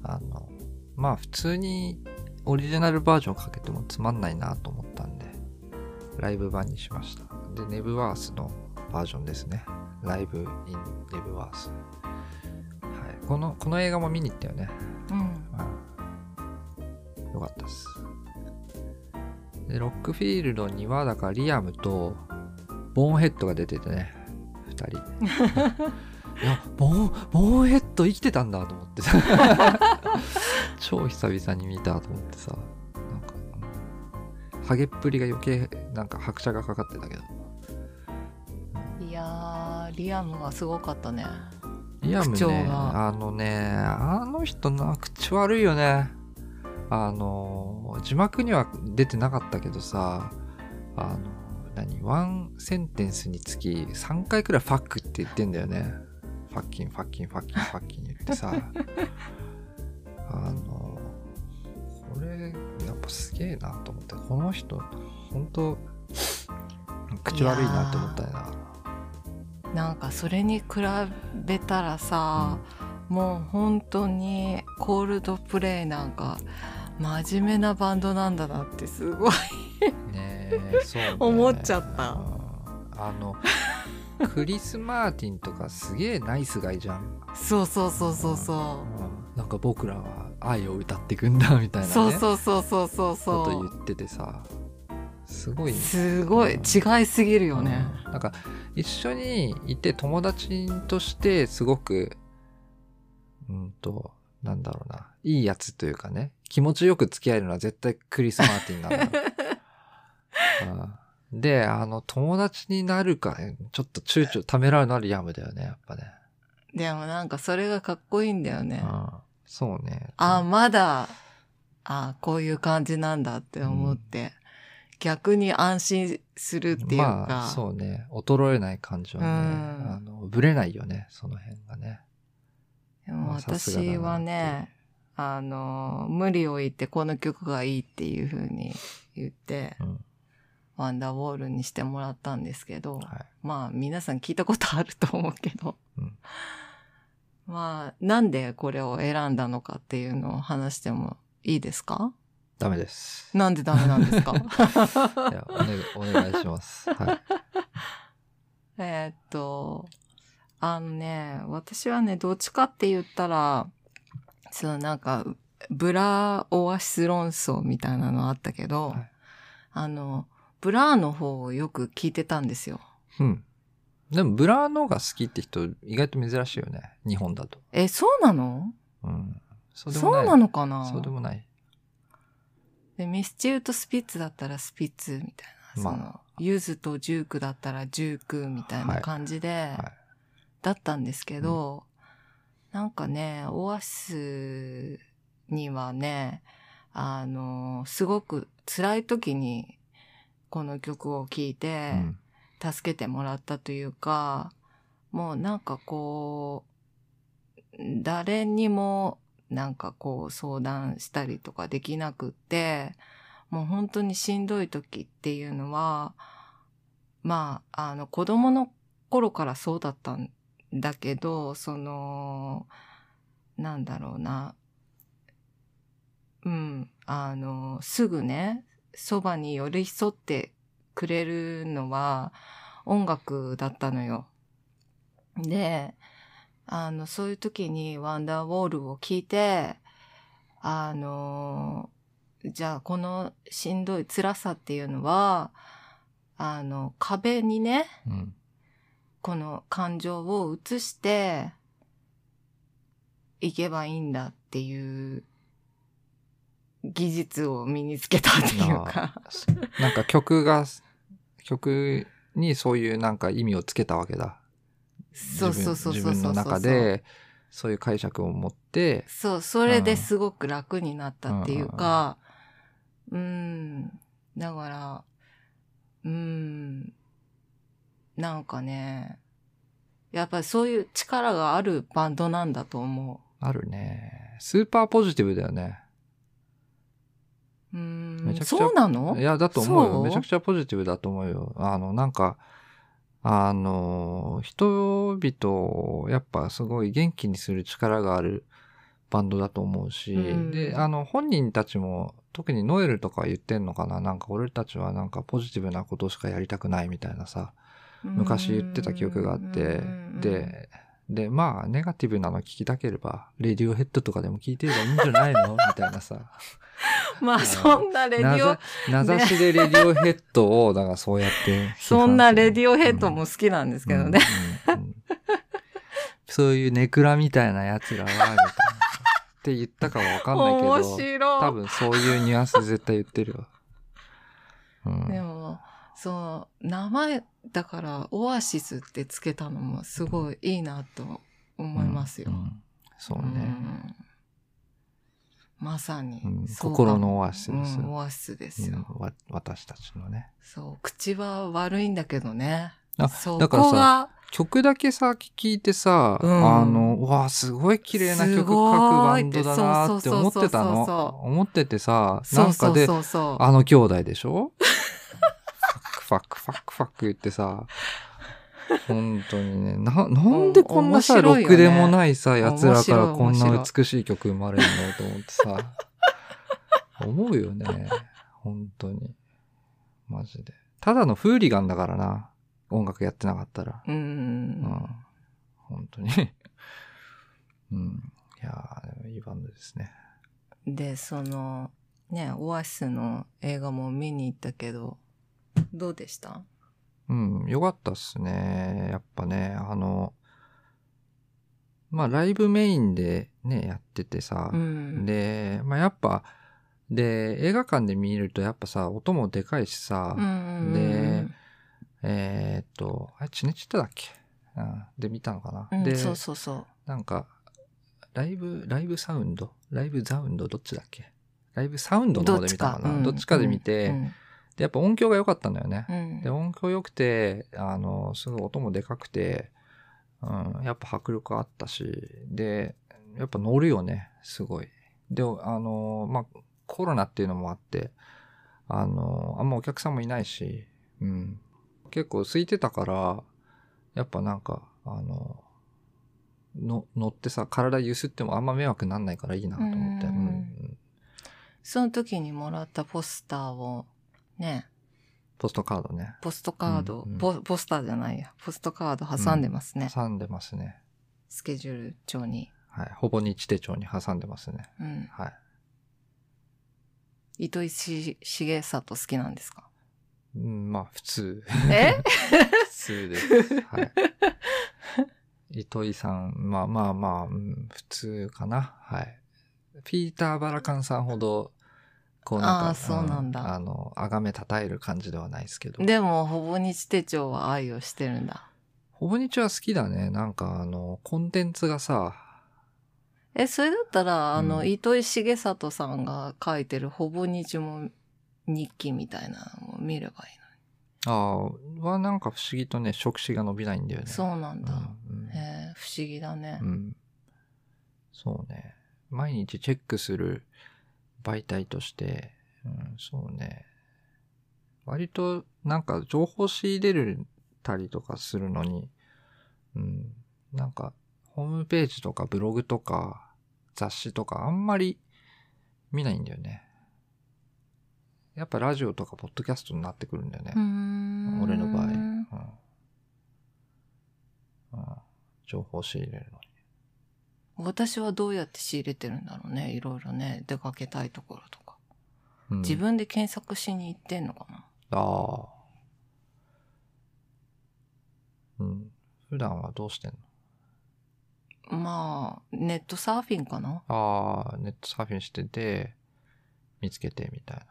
あの、まあ普通にオリジナルバージョンかけてもつまんないなと思ったんで、ライブ版にしました。で、ネブワースのバージョンですね。ライブインネブワース。はい。この、この映画も見に行ったよね。うん。うんよかったです。で、ロックフィールドには、だからリアムと、ボーンヘッドが出ててね、二人。<laughs> いや、ボーン、ボーンヘッド生きてたんだと思ってさ。<laughs> 超久々に見たと思ってさ。なんか、うんハゲっぷりが余計、なんか拍車がかかってたけど。いやー、リアムがすごかったね。リアムね、があのね、あの人な、口悪いよね。あの、字幕には出てなかったけどさ、あの、何、ワンセンテンスにつき3回くらいファックって言ってんだよね。fucking、fucking、fucking、fucking 言ってさ。<laughs> あの、これ、やっぱすげえなと思って、この人、本当口悪いなって思ったよな。なんかそれに比べたらさ、もう本当にコールドプレイなんか真面目なバンドなんだなってすごい。ねえそうね。<laughs> 思っちゃった。うん。あの <laughs> クリス・マーティンとかすげえナイスガイじゃん、そうそうそうそうそう。ん。なんか僕らは愛を歌ってくんだみたう、いなね。そうそうそうそうそうことそ言っててさ。すごい、うすごい。違いすぎるよね、うん。なんか一緒にいて友達としてすごくうんとなんだろうな。いいやつというかね気持ちよく付き合えるのは絶対クリス・マーティンなのようんで、あの、友達になるか、ちょっと躊躇ためらうのはリアムだよね、やっぱね。でもなんかそれがかっこいいんだよね、うん、そうね。あまだあこういう感じなんだって思って、逆に安心するっていうか、まあ、そうね。衰えない感じはね。うんあの、ぶれないよね、その辺がね。でも私はね、あの、無理を言ってこの曲がいいっていう風に言って、うん。ワンダーウォールにしてもらったんですけど、はい。まあ皆さん聞いたことあると思うけど、うんまあなんでこれを選んだのかっていうのを話してもいいですか？ダメです。なんでダメなんですか？<laughs> いやお,、ね、お願いします。はい。<laughs> えーっと、あのね、私はね、どっちかって言ったら、そのなんか、ブラーオアシス論争みたいなのあったけど、はいあの、ブラーの方をよく聞いてたんですよ。うん。でも、ブラーのが好きって人、意外と珍しいよね。日本だと。え、そうなの？うん。そうでそうもない。なのかな？そうでもない。でミスチルとスピッツだったらスピッツみたいな、そまの、ユズとジュークだったらジュークみたいな感じで、はい。だったんですけど、なんかね、オアシスにはね、あの、すごく辛い時にこの曲を聴いてうん。助けてもらったというか、もうなんかこう、誰にもなんかこう相談したりとかできなくって、もう本当にしんどい時っていうのは、まあ、あの子供の頃からそうだったんだけど、その、なんだろうな。うん、あの、すぐね、そばに寄り添ってくれるのは音楽だったのよ。で、あの、そういう時にワンダーウォールを聞いて、あの、じゃあこのしんどい辛さっていうのは、あの、壁にね、うん。この感情を移していけばいいんだっていう技術を身につけたっていうか。なんか曲が、曲にそういうなんか意味をつけたわけだ。そうそうそうそうそうそう。自分の中で、そういう解釈を持って、そう、それですごく楽になったっていうか、うん、だから、うん、なんかね、やっぱりそういう力があるバンドなんだと思あるね。スーパーポジティブだよね。う。うんめちゃくちゃそうなの？いや、だと思うよ。めちゃくちゃポジティブだと思うよ。あの、なんか、あの、人々をやっぱすごい元気にする力があるバンドだと思うし、うんで、あの、本人たちも、特にノエルとか言ってんのかな？なんか俺たちはなんかポジティブなことしかやりたくないみたいなさ、昔言ってた記憶があって、で、で、まあ、ネガティブなの聞きたければ、レディオヘッドとかでも聞いてればいいんじゃないの？<laughs> みたいなさ。まあそんなレディオ名指しでレディオヘッドを、だからそうやって。<laughs> そんなレディオヘッドも好きなんですけどね。うんうんうんそういうネクラみたいな奴らは、みたいな。って言ったかはわかんないけ面ど、白い。多分そういうニュアンス絶対言ってるわ。うんでも、そう、名前、だから、オアシスってつけたのもすごいいいなと思いますよ。うんうん。そううね。ん。まさに、心のオアシス。ですオアシスですよ、私たちのね。そう、口は悪いんだけどね。あそだからさ曲だけさ、聞いてさ、うん。あの、うわすごい綺麗な曲書くバンドだなって思ってたの？思っててさ、なんかで。あの兄弟でしょ？<laughs> ファックファックファック言ってさ、<laughs> 本当にね、な、なんでこんなさ、ろくでもないさ、奴らからこんな面美しい曲生まれるのと思ってさ、<laughs> 思うよね。本当に。マジで。ただのフーリガンだからな。音楽やってなかったら。う。うんん。本当に。うん。いやー、でもいいバンドですね。で、その、ね、オアシスの映画も見に行ったけど、どうでした？うん、よかったっすね。やっぱね、あの、まあ、ライブメインでね、やっててさ、うん。で、まあ、やっぱ、で、映画館で見るとやっぱさ、音もでかいしさ、うんでえーっと、あれ、チネチってだっけ？うん、で見たのかな、うん、で、そうそうそう。なんか、ライブ、ライブサウンド？ライブザウンドどっちだっけ？ライブサウンドの方で見たのかな。どっちか。で見て、うんで、やっぱ音響が良かったんだよね。うんで、音響良くて、あの、すごい音もでかくて、うん、やっぱ迫力あったし、で、やっぱ乗るよね、すごい。で、あの、まあ、コロナっていうのもあって、あの、あんまお客さんもいないし、うん、結構空いてたから、やっぱなんか、あの、の乗ってさ、体揺すってもあんま迷惑なんないからいいなと思って。ううんんその時にもらったポスターを、ね、ポストカードね。ポストカード、うんうんポポスターじゃないや、ポストカード挟んでますね。挟んでますね。スケジュール帳に。はい。ほぼ日手帳に挟んでますね。うん。はい。糸井し重里好きなんですか？うん、まあ、普通。え？<laughs> 普通です。はい。<laughs> 糸井さん、まあまあまあ、うん普通かな。はい。ピーター・バラカンさんほど、こうなんか、そうなんだあの、あがめたたえる感じではないですけど。でも、ほぼ日手帳は愛をしてるんだ。ほぼ日は好きだね。なんか、あの、コンテンツがさ、え、それだったら、あの、うん糸井重里さんが書いてるほぼ日も日記みたいなのを見ればいいああ、はなんか不思議とね、触手が伸びないんだよね。の。そうなんだ。うんうんへえ不思議だねう。ん。そうね。毎日チェックする媒体として、うん、そうね。割となんか情報仕入れたりとかするのに、うん、なんかホームページとかブログとか雑誌とかあんまり見ないんだよね。やっぱラジオとかポッドキャストになってくるんだよね。俺の場合、うんうん。情報仕入れるのに。私はどうやって仕入れてるんだろうね。いろいろね、出かけたいところとか。うん自分で検索しに行ってんのかな。ああ。うん。普段はどうしてんの？まあ、ネットサーフィンかな。ああ、ネットサーフィンしてて、見つけてみたいな。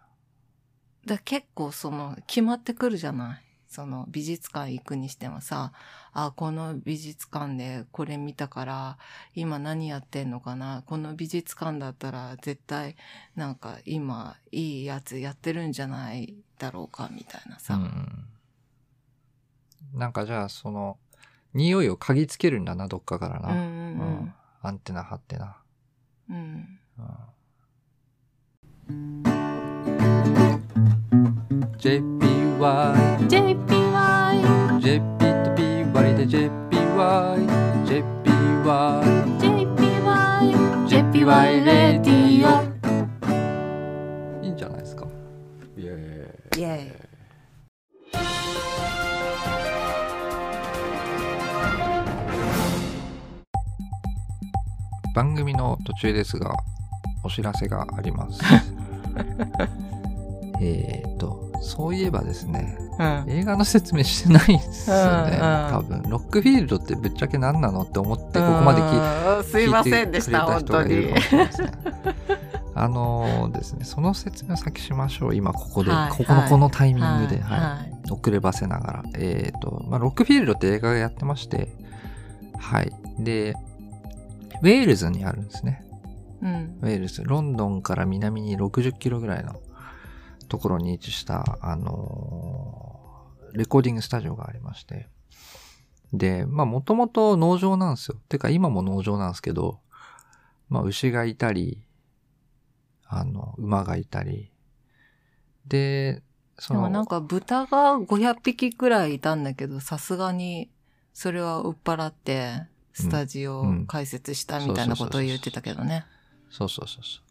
だ結構その、決まってくるじゃない。その美術館行くにしてもさ、あ、この美術館でこれ見たから、今何やってんのかな？この美術館だったら絶対なんか今いいやつやってるんじゃないだろうか、みたいなさ。うん。なんかじゃあ、その、匂いを嗅ぎつけるんだな、どっかからな。うんうんアンテナ張ってな。うん。うん。うん JPY JPY! JP と PY で JPY JPY JPY! JPY レディオいいんじゃないですか？イエーイイェイ。番組の途中ですがお知らせがあります <laughs> えっとそういえばですねうん。映画の説明してないですよねうんうん多分ロックフィールドってぶっちゃけ何なのって思ってここまで聞いうんすいませんでした、本当にあのですね <laughs> その説明を先しましょう今ここで、はいここのこのタイミングで、はいはい。遅ればせながら。えっ、と、まあ、ロックフィールドって映画がやってまして、はい。で、ウェールズにあるんですね。うん。ウェールズ。ロンドンから南に60キロぐらいのところに位置した、あのーレコーディングスタジオがありまして。で、まあ、もともと農場なんですよ。てか、今も農場なんですけど、まあ、牛がいたり、あの、馬がいたり。で、その、でもなんか豚が500匹くらいいたんだけど、さすがにそれは売っ払って、スタジオを開設したみたいなことを言ってたけどね。そうそうそうそう。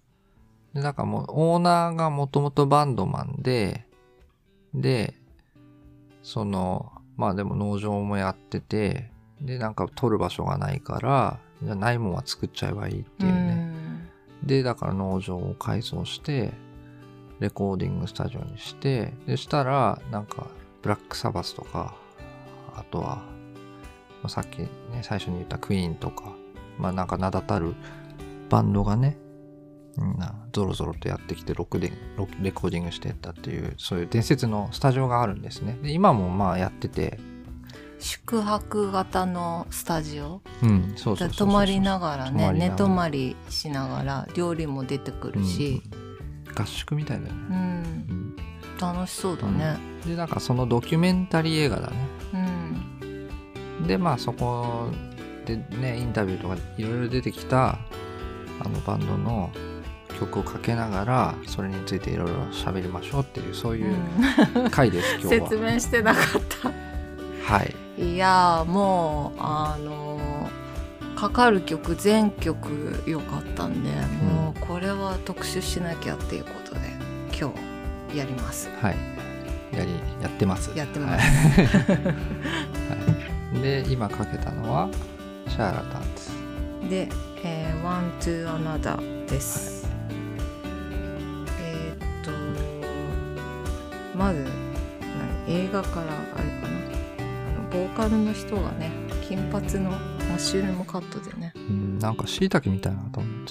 で、なんかもう、オーナーがもともとバンドマンで、で、その、まあでも農場もやってて、で、なんか取る場所がないから、じゃあないもんは作っちゃえばいいっていうね。で、だから農場を改装して、レコーディングスタジオにして、でしたら、なんか、ブラックサバスとか、あとは、まあさっきね、最初に言ったクイーンとか、まあなんか名だたるバンドがね、うんなゾロゾロとやってきてロでロレコーディングしてったっていう、そういう伝説のスタジオがあるんですね。で、今もまあやってて、宿泊型のスタジオ？うん、そうそう泊まりながらね寝泊まりしながら料理も出てくるし、うん。合宿みたいだよね。うん。うん楽しそうだね。で、なんかそのドキュメンタリー映画だね。うん。でまあそこでねインタビューとかいろいろ出てきたあのバンドの曲をかけながらそれについていろいろ喋りましょうっていうそういううん。回です、今日は。説明してなかっはい。たいやーもうあのーかかる曲全曲良かったんで、もうこれは特集しなきゃっていうことで今日やります。はい。やりやってます。やってます。はい。はい。で今かけたのはシャーラタンです。で、えー、One to Another です、えーまず何映画からあれかな。あのボーカルの人がね金髪のマッシュルームカットでね。うんなんか椎茸みたいなと思っ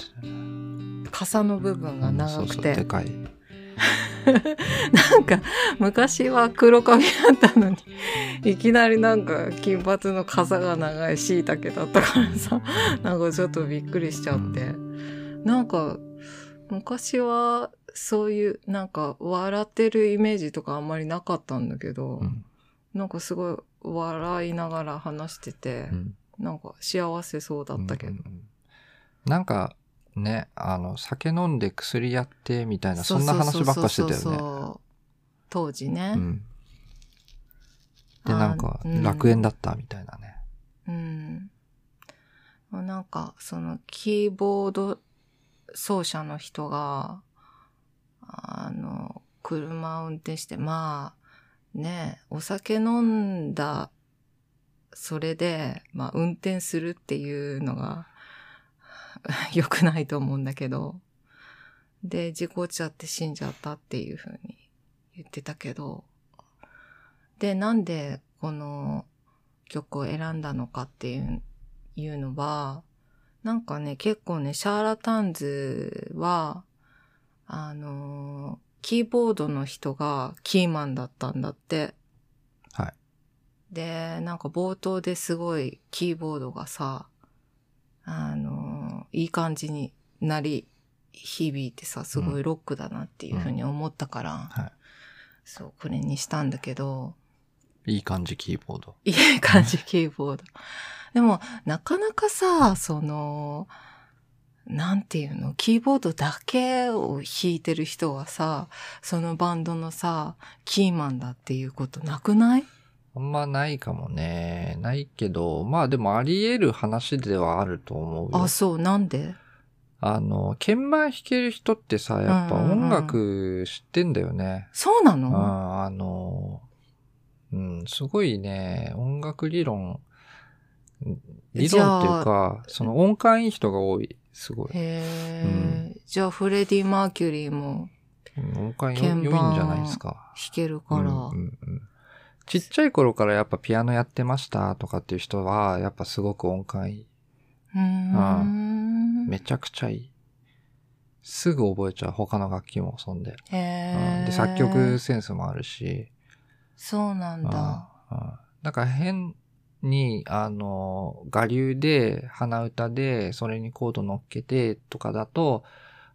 て傘の部分が長そうそうくて、でかい。<laughs> なんか昔は黒髪だったのにいきなりなんか金髪の傘が長い椎茸だったからさなんかちょっとびっくりしちゃって、なんか昔はそういうなんか笑ってるイメージとかあんまりなかったんだけど、うんなんかすごい笑いながら話してて、うんなんか幸せそうだったけど、うんうんうんなんかね、あの、酒飲んで薬やってみたいな、そんな話ばっかしてたよね。当時ね。うん。で、あなんか、うん楽園だったみたいなね。うん。なんか、その、キーボード奏者の人が、あの、車を運転して、まあ、ね、お酒飲んだ、それで、まあ、運転するっていうのが、<laughs> 良くないと思うんだけど、で、事故っちゃって死んじゃったっていうふうに言ってたけど、で、なんでこの曲を選んだのかっていういうのは、なんかね、結構ね、シャーラタンズは、あのーキーボードの人がキーマンだったんだって。はい。で、なんか冒頭ですごいキーボードがさ、あのーいい感じになり、響いてさ、すごいロックだなっていうふうに思ったから、はそう、これにしたんだけど、い。いい感じキーボード。いい感じ、キーボード。でも、なかなかさ、その、なんていうの、キーボードだけを弾いてる人はさ、そのバンドのさ、キーマンだっていうことなくない？あんまないかもね。ないけど、まあでもあり得る話ではあると思うよ。あ、そう、なんで？あの、鍵盤弾ける人ってさ、やっぱうんうんうん。音楽知ってんだよね。そうなうん、のあの、うん、すごいね、音楽理論、理論っていうか、その音感いい人が多い、すごい。へえ、じゃあフレディ・マーキュリーもうん音感よ鍵盤良いんじゃないですか。弾けるから。うんうんうんちっちゃい頃からやっぱピアノやってましたとかっていう人は、やっぱすごく音感いい。うーん。めちゃくちゃいい。すぐ覚えちゃう、他の楽器も、そんで。へえ。うんで、作曲センスもあるし。そうなんだ。うんうんなんか変に、あの、我流で、鼻歌で、それにコード乗っけてとかだと、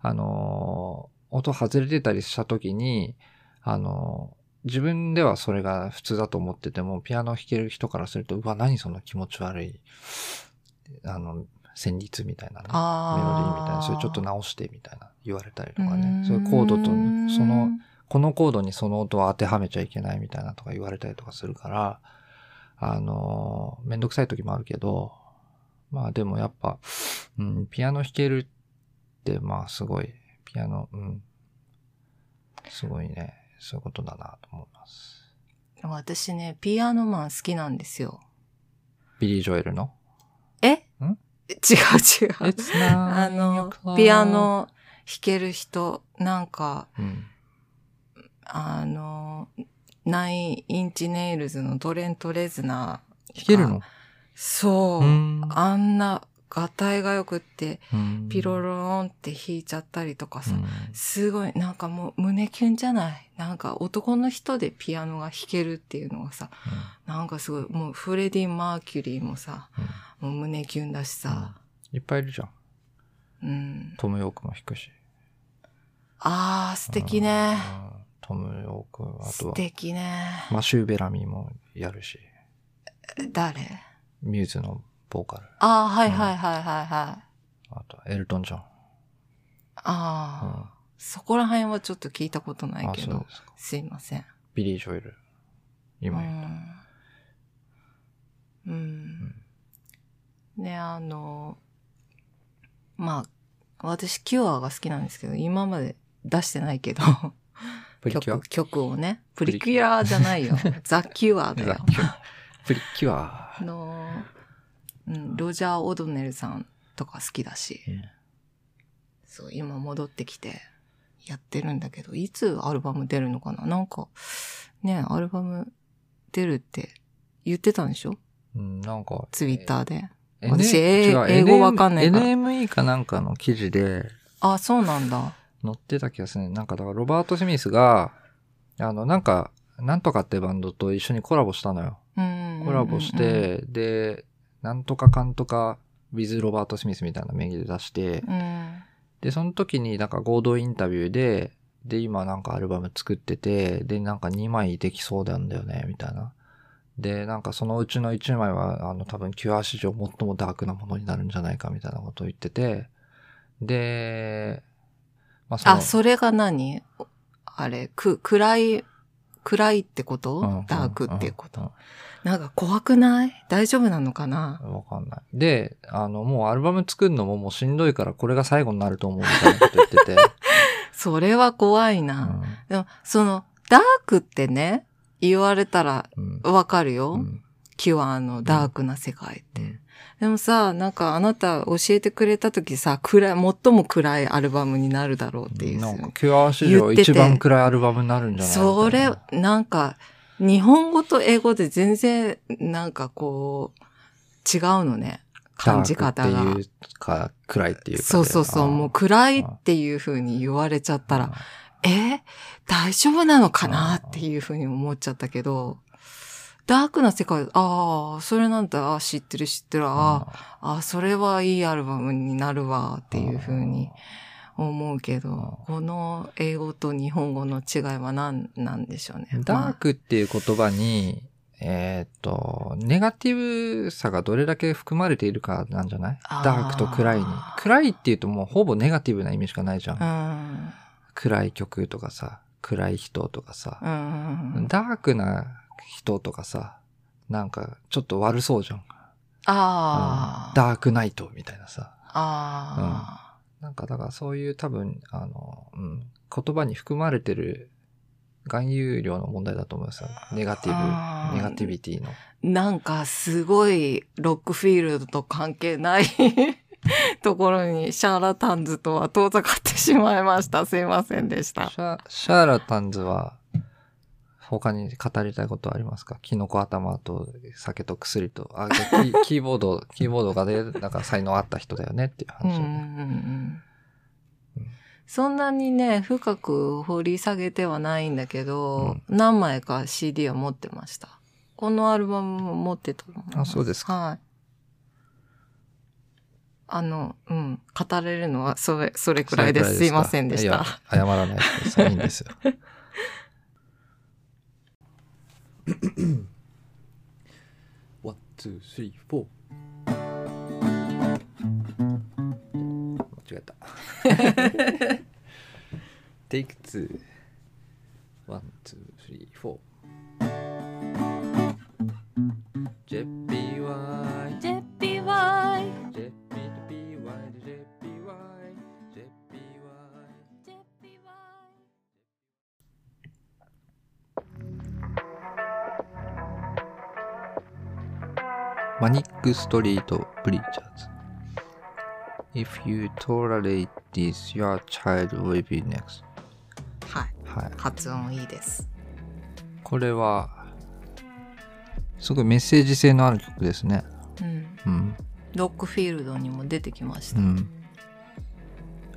あの、音外れてたりした時に、あの、自分ではそれが普通だと思ってても、ピアノ弾ける人からすると、うわ、何その気持ち悪い、あの、旋律みたいなね。メロディあーみたいな、それちょっと直してみたいな言われたりとかね。そういうコードと、その、このコードにその音を当てはめちゃいけないみたいなとか言われたりとかするから、あの、めんどくさい時もあるけど、まあでもやっぱ、うん、ピアノ弾けるって、まあすごい、ピアノ、うん、すごいね、そういうことだなと思います。私ね、ピアノマン好きなんですよ。ビリー・ジョエルの？え？ん？違う違う。あのピア、ノ弾ける人、なんか、うん、あの、ナインインチネイルズのトレント・レズナー。弾けるの？そう。うんあんな、ガタイが良くって、うんピロローンって弾いちゃったりとかさ、うんすごい、なんかもう胸キュンじゃない？なんか男の人でピアノが弾けるっていうのがさ、なんかすごい、もうフレディ・マーキュリーもさ、うんもう胸キュンだしさ、いっぱいいるじゃん。うん。トム・ヨークも弾くし。あー、素敵ね。うん。トム・ヨーク、あと素は、敵ね。マシュー・ベラミーもやるし、誰？ミューズのボーカル。あー、はいはいはいはいはい。あとは、エルトン・ジョン。あー、うんそこら辺はちょっと聞いたことないあ、けどそうで、すか。すいません。ビリー・ジョエル。今言っうん。うん。ね、あの、まあ、私、キュアが好きなんですけど、今まで出してないけど、曲曲をね。ププリリキュアじゃないよ。<laughs> ザ・キュアだよ。プリキュア。あの、うん、ロジャー・オドネルさんとか好きだし、うんそう、今戻ってきてやってるんだけど、いつアルバム出るのかな？なんか、ね、アルバム出るって言ってたんでしょ？うん、なんか、ツイッターで。えー私英語わかんないから NME かなんかの記事であ、そうなんだ。載ってた気がするね。なんかだからロバート・スミスが、あの、なんか、なんとかってバンドと一緒にコラボしたのよ。うん。コラボして、で、なんとかかんとか、ウィズ・ロバート・スミスみたいな名義で出して、うん。で、その時になんか合同インタビューで、で、今なんかアルバム作ってて、で、なんか2枚できそうなんだよね、みたいな。で、なんかそのうちの1枚は、あの、多分キュア史上最もダークなものになるんじゃないか、みたいなことを言ってて、で、まあその。あ、それが何？あれ、く、暗い、暗いってこと、うんダークっていうこと、うんうんなんか怖くない？大丈夫なのかな？わかんない。で、あの、もうアルバム作るのももうしんどいからこれが最後になると思うみたいなこと言ってて。<laughs> それは怖いな。でも、その、ダークってね、言われたらわかるよ。うん。キュアのダークな世界って。うんでもさ、なんかあなた教えてくれた時さ、暗い、最も暗いアルバムになるだろうっていう。なんか、キュア史上言ってて。一番暗いアルバムになるんじゃないそれな、なんか、日本語と英語で全然、なんかこう、違うのね。感じ方が。っていうか、暗いっていうかで。そうそうそう、もう暗いっていう風に言われちゃったら、え？大丈夫なのかな？っていう風に思っちゃったけど、ダークな世界、ああ、それなんだ、ああ、知ってる知ってる、ああ、ああ、それはいいアルバムになるわっていう風に思うけど、この英語と日本語の違いは何なんでしょうね。ダークっていう言葉に、えーっと、ネガティブさがどれだけ含まれているかなんじゃない？ダークと暗いに。暗いっていうともうほぼネガティブな意味しかないじゃん。うん。暗い曲とかさ、暗い人とかさ。うん。ダークな人とかさ、なんかちょっと悪そうじゃん。ああ。ダークナイトみたいなさ。あなんかだからそういう多分、あの、うん、言葉に含まれてる含有量の問題だと思いますよ。ネガティブ、ネガティビティの。あ。なんかすごいロックフィールドと関係ない <laughs> ところにシャーラタンズとは遠ざかってしまいました。すいませんでしたシ。ャシャーラタンズは、他に語りたいことはありますか？キノコ頭と酒と薬と。あ、でキ <laughs> キーボード、キーボードがで、なんか才能あった人だよねっていううんうんう話をね。んそんなにね、深く掘り下げてはないんだけど、何枚か CD は持ってました。このアルバムも持ってたと思いますあそうですかはい。あの、うん。語れるのはそれ、それくらいです。すいませんでしいやた。、謝らないでください。いいんですよ。<laughs> One, two, three, four。間違えた。テイク2。ワン、ツー、スリー、フォー。ジェッピーワイ。JPY。マニックストリートブリーチャーズ If you tolerate this, your child will be next. はい。はい。発音いいです。これは、すごいメッセージ性のある曲ですね。うん。うん。ロックフィールドにも出てきました。うん。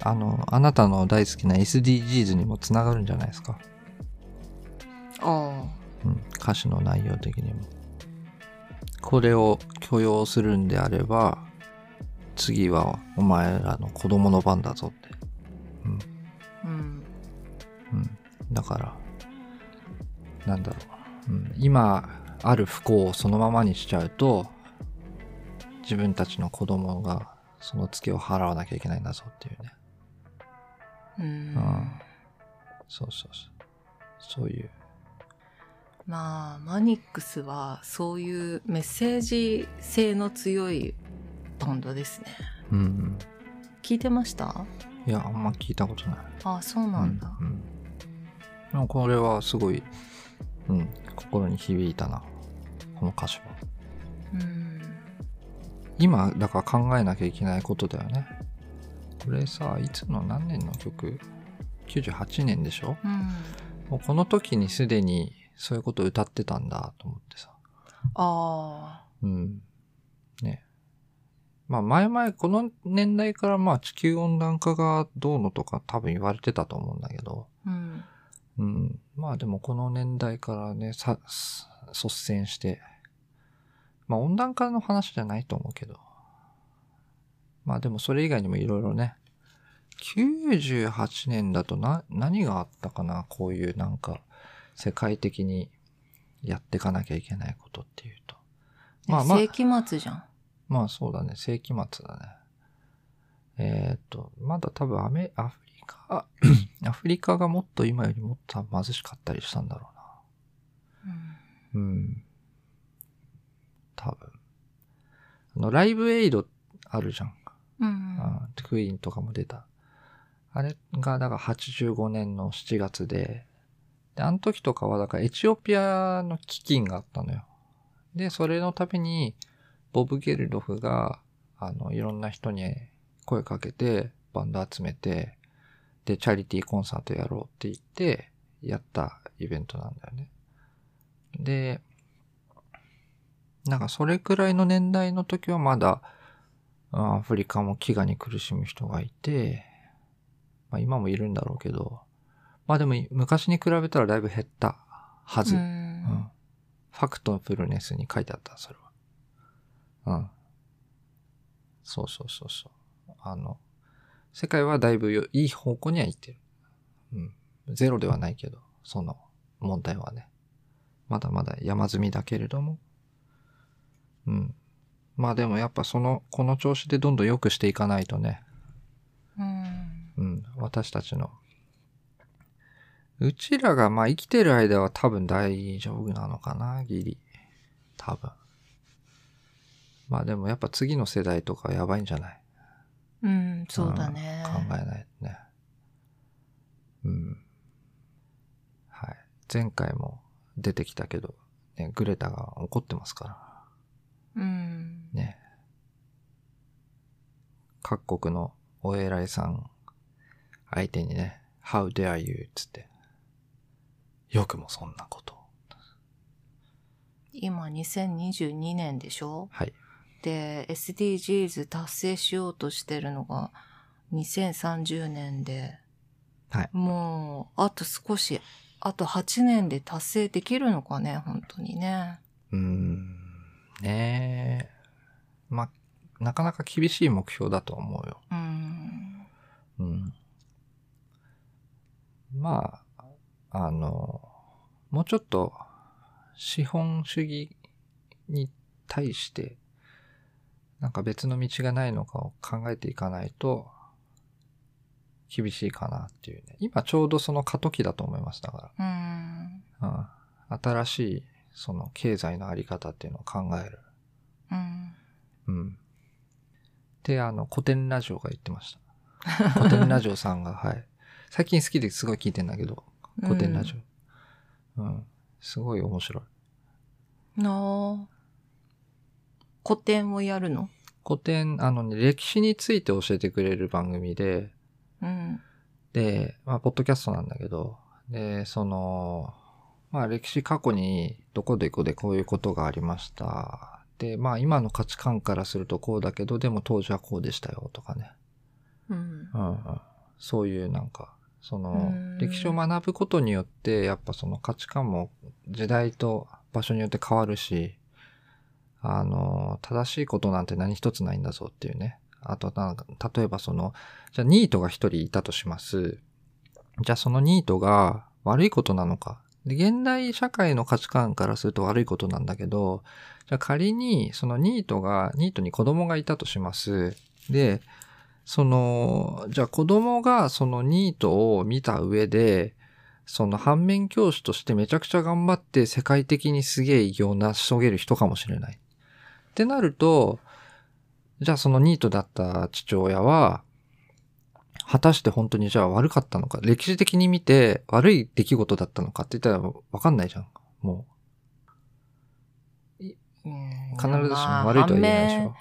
あの、あなたの大好きな SDGs にもつながるんじゃないですか。あうん。歌詞の内容的にも。これを許容するんであれば、次はお前らの子供の番だぞって。うん。あ。うん。うん。だから、なんだろう。うん、今ある不幸をそのままにしちゃうと、自分たちの子供がそのツケを払わなきゃいけないんだぞっていうね。うんうんそうそうそう。そういう。まあ、マニックスはそういうメッセージ性の強いバンドですね。うん。聞いてました？いや、あんま聞いたことない。あそうなんだ。うん。うんこれはすごい、うん、心に響いたな。この歌詞は。うん。今、だから考えなきゃいけないことだよね。これさ、いつの何年の曲 ?98 年でしょ？うん。もうこの時にすでにそういうことを歌ってたんだと思ってさ。あうん。ね。まあ前々、この年代からまあ地球温暖化がどうのとか多分言われてたと思うんだけど、あ。うん。うん。まあでもこの年代からね、さ、す率先して、まあ温暖化の話じゃないと思うけど、まあでもそれ以外にもいろいろね、98年だとな、何があったかなこういうなんか、世界的にやっていかなきゃいけないことっていうと。まあまあ世紀末じゃん。まあそうだね、世紀末だね。えっ、と、まだ多分アメ、アフリカ、<coughs> アフリカがもっと今よりもっと貧しかったりしたんだろうな。うん。多分。あの、ライブエイドあるじゃん。うん。あクイーンとかも出た。あれが、だから85年の7月で、で、あの時とかは、だからエチオピアの基金があったのよ。で、それのために、ボブ・ゲルドフが、あの、いろんな人に声かけて、バンド集めて、で、チャリティーコンサートやろうって言って、やったイベントなんだよね。で、なんかそれくらいの年代の時はまだ、アフリカも飢餓に苦しむ人がいて、まあ今もいるんだろうけど、まあでも昔に比べたらだいぶ減ったはず。ううんん。ファクトフルネスに書いてあった、それは。うん。そうそうそうそう。あの、世界はだいぶよいい方向には行ってる。うん。ゼロではないけど、その問題はね。まだまだ山積みだけれども。うん。まあでもやっぱその、この調子でどんどん良くしていかないとね。うん。うん。私たちの。うちらがまあ生きてる間は多分大丈夫なのかな、ギリ。多分。まあでもやっぱ次の世代とかやばいんじゃない？うん、そうだね。考えないとね。うん。はい。前回も出てきたけど、ね、グレタが怒ってますから。うん。ね。各国のお偉いさん相手にね、How dare you? つって。よくもそんなことを。今2022年でしょ？はい。で、SDGs 達成しようとしてるのが2030年で、はいもう、あと少し、あと8年で達成できるのかね、本当にね。うーん。ねえ。まあ、なかなか厳しい目標だと思うよ。うん。うん。まあ、あの、もうちょっと資本主義に対して、なんか別の道がないのかを考えていかないと、厳しいかなっていうね。今ちょうどその過渡期だと思います。だかうん。ら。うん。新しい、その経済のあり方っていうのを考える。うん。うん。って、あの、古典ラジオが言ってました。古典ラジオさんが、はい。最近好きですごい聞いてんだけど、古典ラジオ。うん。すごい面白い。なあ。古典をやるの？古典、あのね、歴史について教えてくれる番組で、うん。で、まあ、ポッドキャストなんだけど、で、その、まあ、歴史過去にどこどこでこういうことがありました。で、まあ、今の価値観からするとこうだけど、でも当時はこうでしたよ、とかね。うん。うんうん、そういうなんか、そのうん、歴史を学ぶことによって、やっぱその価値観も時代と場所によって変わるし、あの、正しいことなんて何一つないんだぞっていうね。あとなんか、例えばその、じゃあニートが一人いたとします。じゃあそのニートが悪いことなのか。で、現代社会の価値観からすると悪いことなんだけど、じゃあ仮にそのニートが、ニートに子供がいたとします。で、その、じゃあ子供がそのニートを見た上で、その反面教師としてめちゃくちゃ頑張って世界的にすげえ偉業を成し遂げる人かもしれない。ってなると、じゃあそのニートだった父親は、果たして本当にじゃあ悪かったのか、歴史的に見て悪い出来事だったのかって言ったらわかんないじゃん。もう、必ずしも悪いとは言えないでしょ。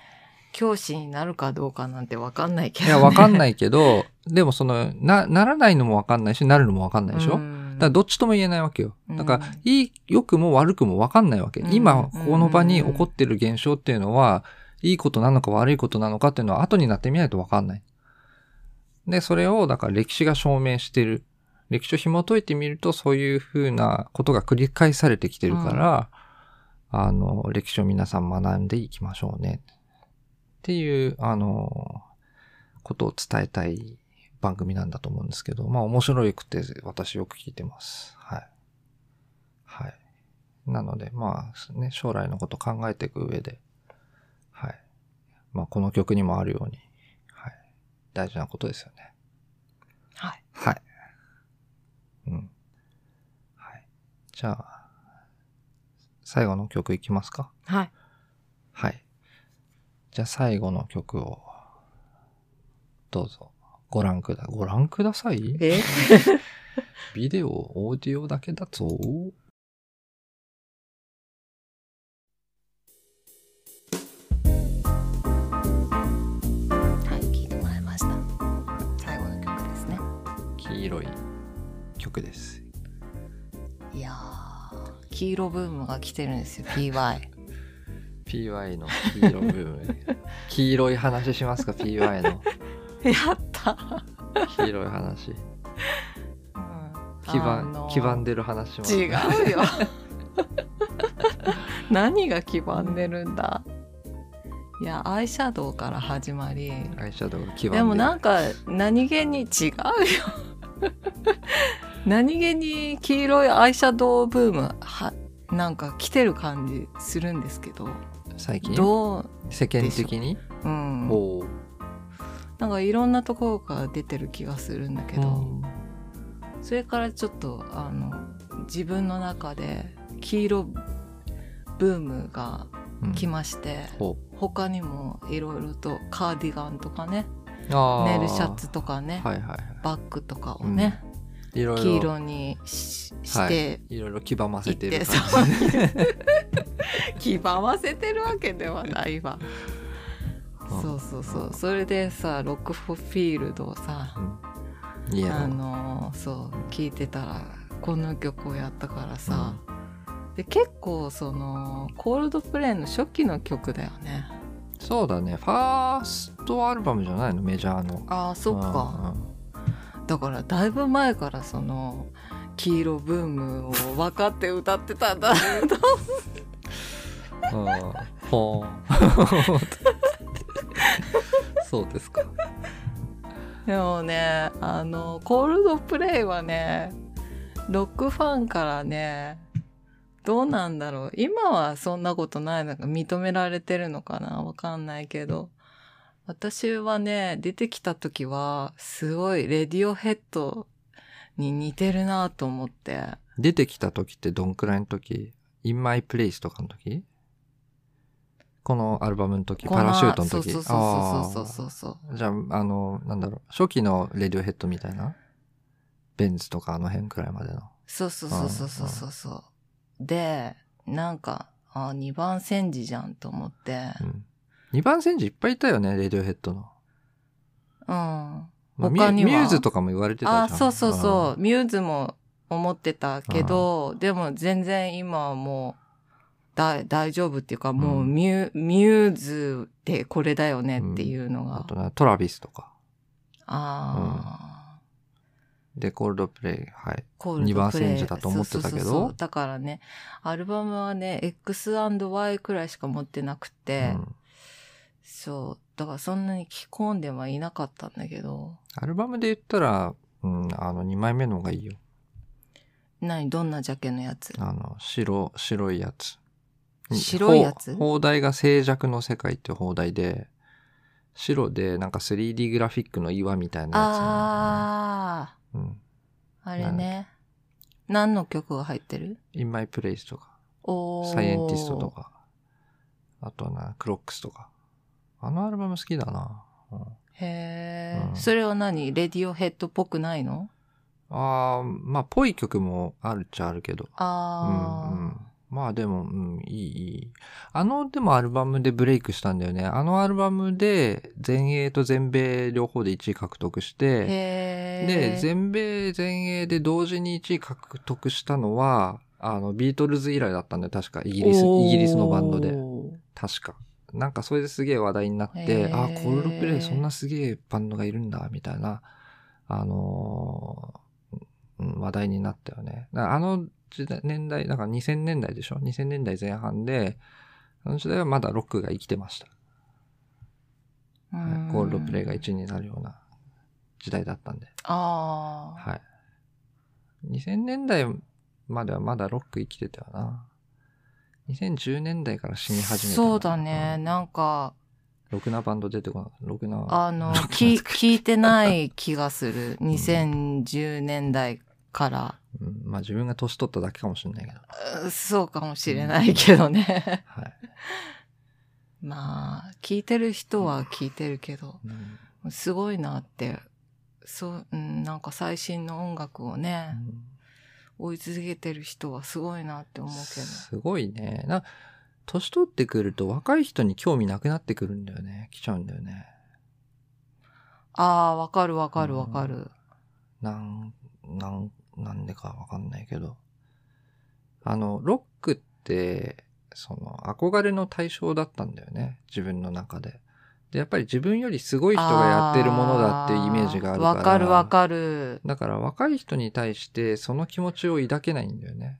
教師になるかどうかなんてわかんないけど、いや、わかんないけど、でもその、な、ならないのもわかんないし、なるのもわかんないでしょ、うんだからどっちとも言えないわけよ。だからうん、いい、良くも悪くもわかんないわけ。うん今、この場に起こってる現象っていうのは、いいことなのか悪いことなのかっていうのは後になってみないとわかんない。で、それを、だから歴史が証明してる。歴史を紐解いてみると、そういうふうなことが繰り返されてきてるから、あの、歴史を皆さん学んでいきましょうね。っていう、あの、ことを伝えたい番組なんだと思うんですけど、まあ面白くて私よく聞いてます。はい。はい。なので、まあね、将来のこと考えていく上で、はい。まあこの曲にもあるように、はい。大事なことですよね。はい。はい。うん。はい。じゃあ、最後の曲いきますか？はい。はい。じゃあ最後の曲を、どうぞ、ご覧くだ、ご覧ください？え？<laughs> ビデオ、オーディオだけだぞ。はい、聞いてもらいました。最後の曲ですね。黄色い曲です。いやー、黄色ブームが来てるんですよ、PY。PY の黄色部分。<laughs> 黄色い話しますか ?PY のやった。黄色い話。うん黄ばん、黄ばんでる話します違うよ。<laughs> 何が黄ばんでるんだ？いや、アイシャドウから始まり、アイシャドウが黄ばんでる。でもなんか何気に違うよ。何気に黄色いアイシャドウブームはなんか来てる感じするんですけど最近？どう？世間的に？うん。おうなんかいろんなところから出てる気がするんだけど、うん。それからちょっとあの自分の中で黄色ブームがうん。来まして、ほ他にもいろいろとカーディガンとかねネイルシャツとかね、はいはいはバッグとかをね。黄色にしして、い。ろいろ黄ばませてるいって感じ。<laughs> 黄ばませてるわけではないわ。うん。そうそうそう。それでさロックフォールドをさうん。あのそう聞いてたらこの曲をやったからさ、で結構そのコールドプレイの初期の曲だよね。そうだね。ファーストアルバムじゃないの？メジャーの。ああそっか、だからだいぶ前からその黄色ブームを分かって歌ってたんだとうん。うん。うんほー <laughs> そうですか。でもねあのコールドプレイはねロックファンからねどうなんだろう今はそんなことないのか認められてるのかなわかんないけど私はね出てきた時はすごいレディオヘッドに似てるなと思って。出てきた時ってどんくらいの時 ?In My Place とかの時？このアルバムの時、パラシュートの時？そうそうそうそうそうそうじゃあ、あの、なんだろう、初期のレディオヘッドみたいな？ベンズとかあの辺くらいまでの？そうそうそうそうそうそうそう。でなんかあ2番煎じじゃんと思って。うん。2番煎じいっぱいいたよね、レディオヘッドの。うん。まあミ他には。ミューズとかも言われてたじゃん。あそうそうそう、ミューズも思ってたけど、でも全然今はもうだ大丈夫っていうかもううん。ミュ,、ミューズってこれだよねっていうのうん。が、あとね、トラビスとか。ああ、で、コー。ルドプレイ、はい。コールド二番プレイ煎じだと思ってたけど。そうそうそうだからねアルバムはね X&Y くらいしか持ってなくて、うんそう。だからそんなに着込んではいなかったんだけど。アルバムで言ったら、うん、あの、2枚目の方がいいよ。何？どんなジャケのやつ？あの、白、白いやつ。白いやつ？放題が静寂の世界って放題で、白でなんか 3D グラフィックの岩みたいなやあつ。うん。ああれね。何の曲が入ってる？In My Place とか、サイエンティストとか、あとはな、クロックスとか。あのアルバム好きだな。うん、へえ、うんそれは何？レディオヘッドっぽくないの？ああ、まあ、ぽい曲もあるっちゃあるけど。ああ、うんうんまあでも、うん、いい、いい。あの、でもアルバムでブレイクしたんだよね。あのアルバムで、全英と全米両方で1位獲得して、で、全米、全英で同時に1位獲得したのは、あの、ビートルズ以来だったんだよ。確か、イギリス、イギリスのバンドで。確か。なんかそれですげえ話題になって、あ、コールドプレイそんなすげえバンドがいるんだ、みたいな、あのーうん話題になったよね。あの時代、年代、だから2000年代でしょ ?2000 年代前半で、あの時代はまだロックが生きてました。うんはい、コールドプレイが1位になるような時代だったんで。ああ、はい。2000年代まではまだロック生きてたよな。2010年代から死に始めたのそうだね、なんかろくなバンド出てこない。ろくな。あの、ろくなき作り聞いてない気がする。2010年代から。うんまあ自分が年取っただけかもしれないけど。うそうかもしれないけどね。はい。まあ、聞いてる人は聞いてるけど、うんすごいなって、そう、うん、なんか最新の音楽をね、追い続けてる人はすごいなって思うけど。すごいね。な、年取ってくると若い人に興味なくなってくるんだよね。来ちゃうんだよね。ああ、わかるわかるわかる。なん、なん、なんでかわかんないけど。あの、ロックって、その、憧れの対象だったんだよね。自分の中で。で、やっぱり自分よりすごい人がやってるものだっていうイメージがあるから。わかるわかる。だから若い人に対してその気持ちを抱けないんだよね。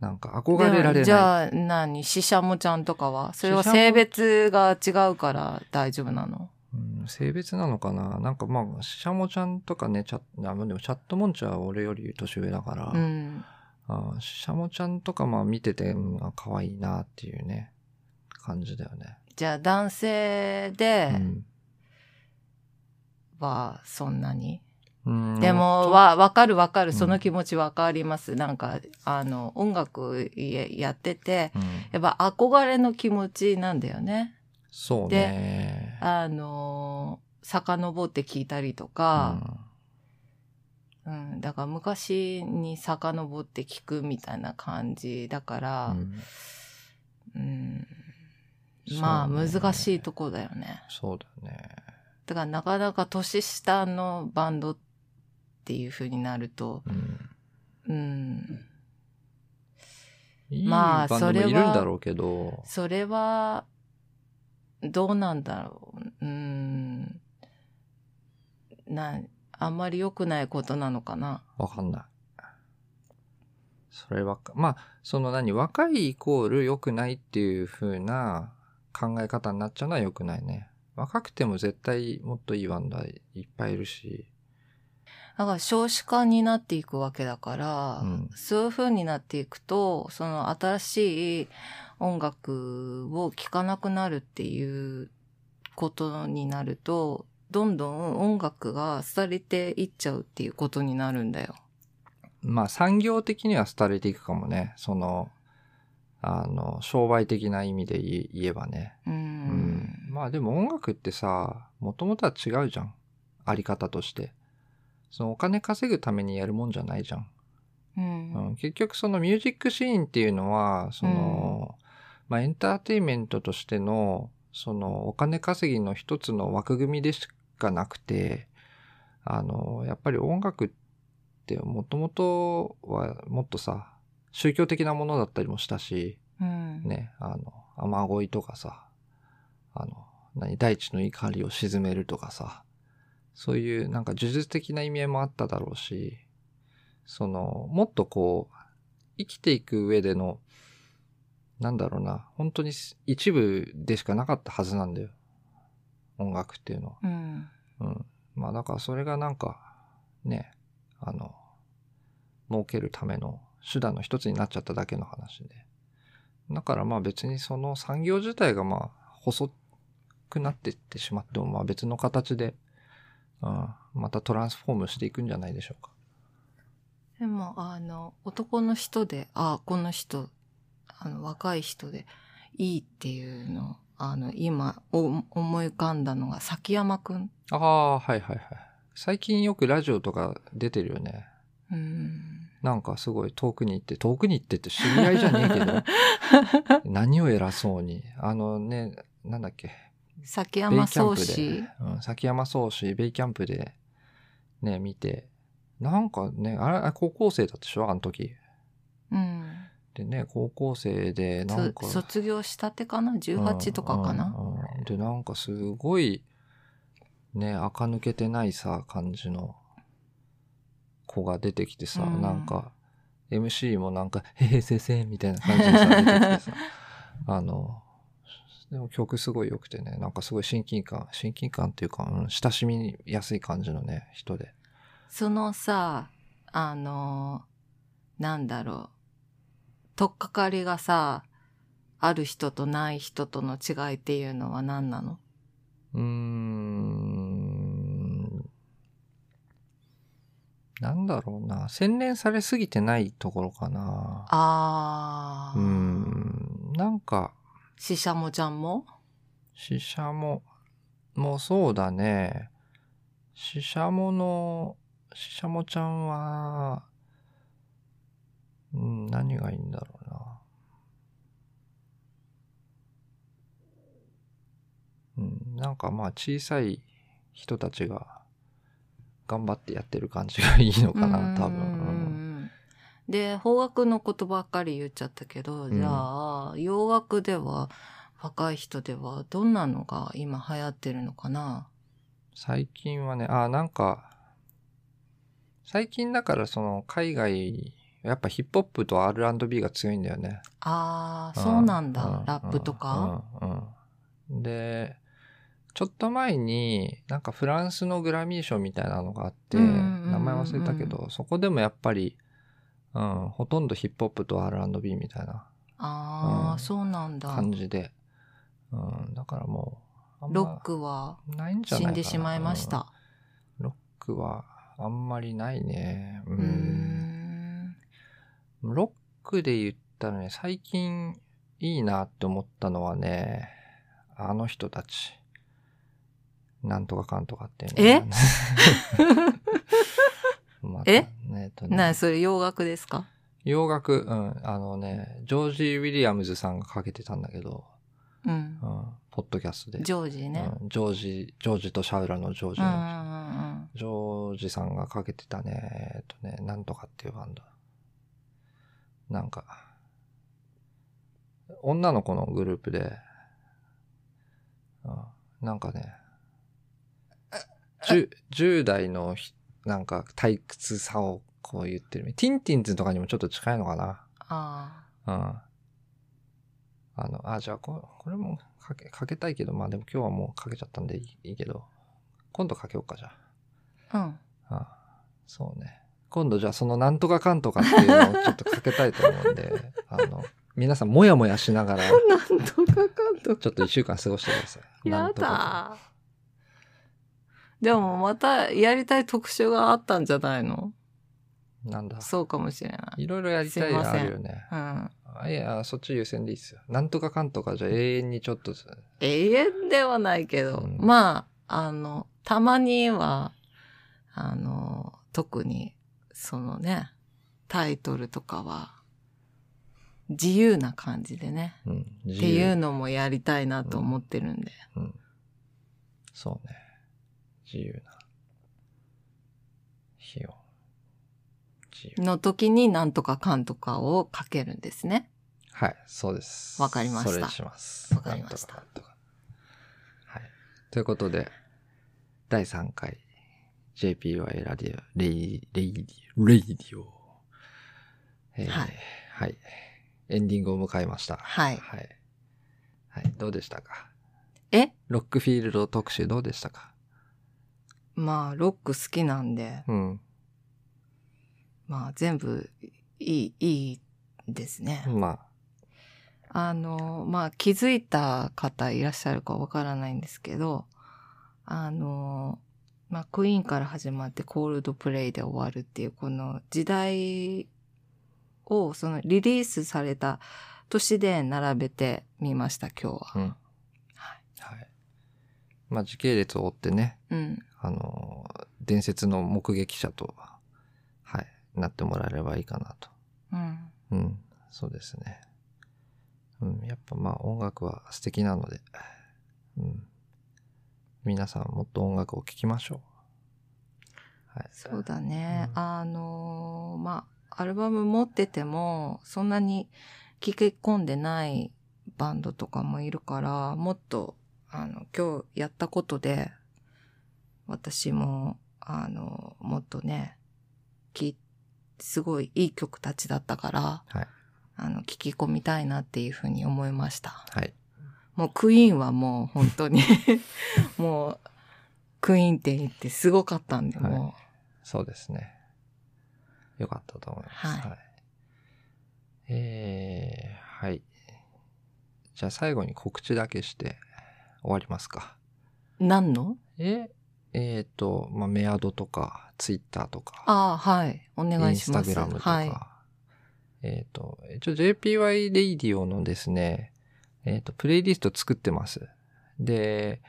なんか憧れられない。じゃあ何？シシャモちゃんとかは？それは性別が違うから大丈夫なの？うん、性別なのかな？なんかまあ、シシャモちゃんとかね、チャッあでもチャットモンチは俺より年上だから、うん。あシシャモちゃんとかまあ見てて、うん、あ可愛いなっていうね、感じだよね。じゃあ男性うでんはそんなに、うん。でも、わ、わかるわかる。その気持ちわかります。なんか、あの、音楽ややってて、うん。やっぱ憧れの気持ちなんだよね。そうね。あの、遡って聞いたりとか、うん、だから昔に遡って聞くみたいな感じだから、うん。うんまあ難しいとこだよね。そうだね。だからなかなか年下のバンドっていう風になると、うんうん、まあバンドもいるんそれはだろうけど、それは、どうなんだろう。うん、な、あんまり良くないことなのかな。わかんない。それは、まあ、その何、若いイコール良くないっていう風な考え方になっちゃうのは良くないね。若くても絶対もっといいバンドはいっぱいいるし。だから少子化になっていくわけだから、うんそういう風になっていくと、その新しい音楽を聴かなくなるっていうことになると、どんどん音楽が廃れていっちゃうっていうことになるんだよ。まあ、産業的には廃れていくかもね。その、あの、商売的な意味で言えばね。う。うんん。まあでも音楽ってさ、もともとは違うじゃん。あり方として。そのお金稼ぐためにやるもんじゃないじゃん。うん。うん、結局そのミュージックシーンっていうのは、その、まあエンターテインメントとしての、そのお金稼ぎの一つの枠組みでしかなくて、あの、やっぱり音楽ってもともとはもっとさ、宗教的なものだったりもしたし、うん。ね、あの、雨乞いとかさ、あの、何、大地の怒りを鎮めるとかさ、そういうなんか呪術的な意味合いもあっただろうし、その、もっとこう、生きていく上での、なんだろうな、本当に一部でしかなかったはずなんだよ。音楽っていうのは。うん。うん。まあだからそれがなんか、ね、あの、儲けるための手段の一つになっちゃっただけの話で。だからまあ別にその産業自体がまあ細くなっていってしまってもまあ別の形で、うん、またトランスフォームしていくんじゃないでしょうか。でも、あの、男の人で、あ、この人、あの、若い人で、いいっていうの、あの、今、お思い浮かんだのが、崎山くん。ああ、はいはいはい。最近よくラジオとか出てるよね。うん。なんかすごい遠くに行って、遠くに行ってって知り合いじゃねえけど、<laughs> 何を偉そうに。あのね、なんだっけ、崎山宗ベイキャ師。ンプで、うん、崎山宗師、ベイキャンプで、ね、見て、なんかね、あれ、高校生だったでしょ？あの時。うん。でね、高校生で、なんか。そ卒業したてかな ?18 とかかな、うんうんうんで、なんかすごい、ね、垢抜けてないさ、感じの子が出てきてさ、うんなんか、MC もなんか、へへせせみたいな感じでさ、出てきてさ、<laughs> あの、でも曲すごい良くてね、なんかすごい親近感、親近感っていうか、うん、親しみやすい感じのね、人で。そのさ、あの、なんだろう。とっかかりがさ、ある人とない人との違いっていうのは何なの？うーん。なんだろうな。洗練されすぎてないところかな。あー。うーん。なんか、ししゃもちゃんも？シシャモ、もうそうだね。シシャモの、シシャモちゃんは、うん、何がいいんだろうな。うん、なんかまあ小さい人たちが頑張ってやってる感じがいいのかな、多分。うん。うんで、邦楽のことばっかり言っちゃったけど、じゃあ、洋楽では、若い人では、どんなのが今流行ってるのかな？最近はね、あ、なんか、最近だからその海外、やっぱヒップホップと R&B が強いんだよね。あー、そうなんだ。うラップとか、うんうんうん。で、ちょっと前になんかフランスのグラミー賞みたいなのがあって、うんうんうんうん名前忘れたけど、そこでもやっぱり、うん、ほとんどヒップホップと R&B みたいなあー、うんそうなんだ。感じで、うん、だからもう、ロックは死んでしまいまし。た。うんロックはあんまりないね。ううーん。ロックで言ったらね、最近いいなって思ったのはね、あの人たち。なんとかかんとかっていうのが。ねまたえ？<laughs> ねとね。なにそれ洋楽ですか？洋楽、うん、あのね、ジョージ・ウィリアムズさんがかけてたんだけど、うん。う。ん、ポッドキャストで。ジョージね。うん、ジョージ、ジョージとシャウラのジョージ。うんうのん。ジョージさんがかけてたね、えっとね、なんとかっていうバンド。なんか、女の子のグループで、うん、なんかね、10, 10代のひなんか退屈さをこう言ってる。ティンティンズとかにもちょっと近いのかな。あうん。あの、あ、じゃあこ、これもかけ、かけたいけど、まあでも今日はもうかけちゃったんでいいいいけど、今度かけようか、じゃあ。あ。うん。ああそうね。今度じゃあそのなんとかかんとかっていうのをちょっとかけたいと思うんで、<laughs> あの、皆さんもやもやしながら、<laughs> なんとかかんとか。ちょっと一週間過ごしてください。なやだ。でもまたやりたい特集があったんじゃないの？なんだ。そうかもしれない。いろいろやりたいのあるよね。うん。あいや、そっち優先でいいっすよ。なんとかかんとかじゃ永遠にちょっと、永遠ではないけど、うんまあ、あの、たまには、あの、特に、そのね、タイトルとかは、自由な感じでね、うん、自って由いうのもやりたいなと思ってるんで。うん。そうね。自由な。日を。自由。の時になんとかかんとかをかけるんですね。はい、そうです。わかりましたそれにします。わかりましたはい。ということで、第3回 JPY radio、レイ、 radio、radio。えーはいはい。エンディングを迎えました。はいはい。はい。どうでしたか？え？ロックフィールド特集どうでしたか？まあ、ロック好きなんで、うん。まあ、全部いい、いいですね。まあの、まあ、気づいた方いらっしゃるかわからないんですけど、あの、まあ、クイーンから始まってコールドプレイで終わるっていう、この時代を、そのリリースされた年で並べてみました、今日は。あ、うん。はい。はい。まあ時系列を追ってね、うん。あのー、伝説の目撃者と、はい、なってもらえればいいかなと。うん。うん、そうですね。うん、やっぱまあ音楽は素敵なので、うん。皆さんもっと音楽を聴きましょう。はい。そうだね。うんあのーまあ、アルバム持ってても、そんなに聴き込んでないバンドとかもいるから、もっと、あの、今日やったことで、私も、あの、もっとね、き、すごいいい曲たちだったから、はい。あの、聞き込みたいなっていうふうに思いました。はい。もうクイーンはもう本当に、<laughs> もう、クイーン店行ってすごかったんで、はいもそうですね。よかったと思います。はいえー、はい。じゃあ最後に告知だけして終わりますか。何の？え、えっ、と、まあ、メアドとか、ツイッターとか、ああ、はい。お願インスいします。タグラムとか、はい。えっ、と、一応 JPY レイディオのですね、えっ、と、プレイリスト作ってます。で、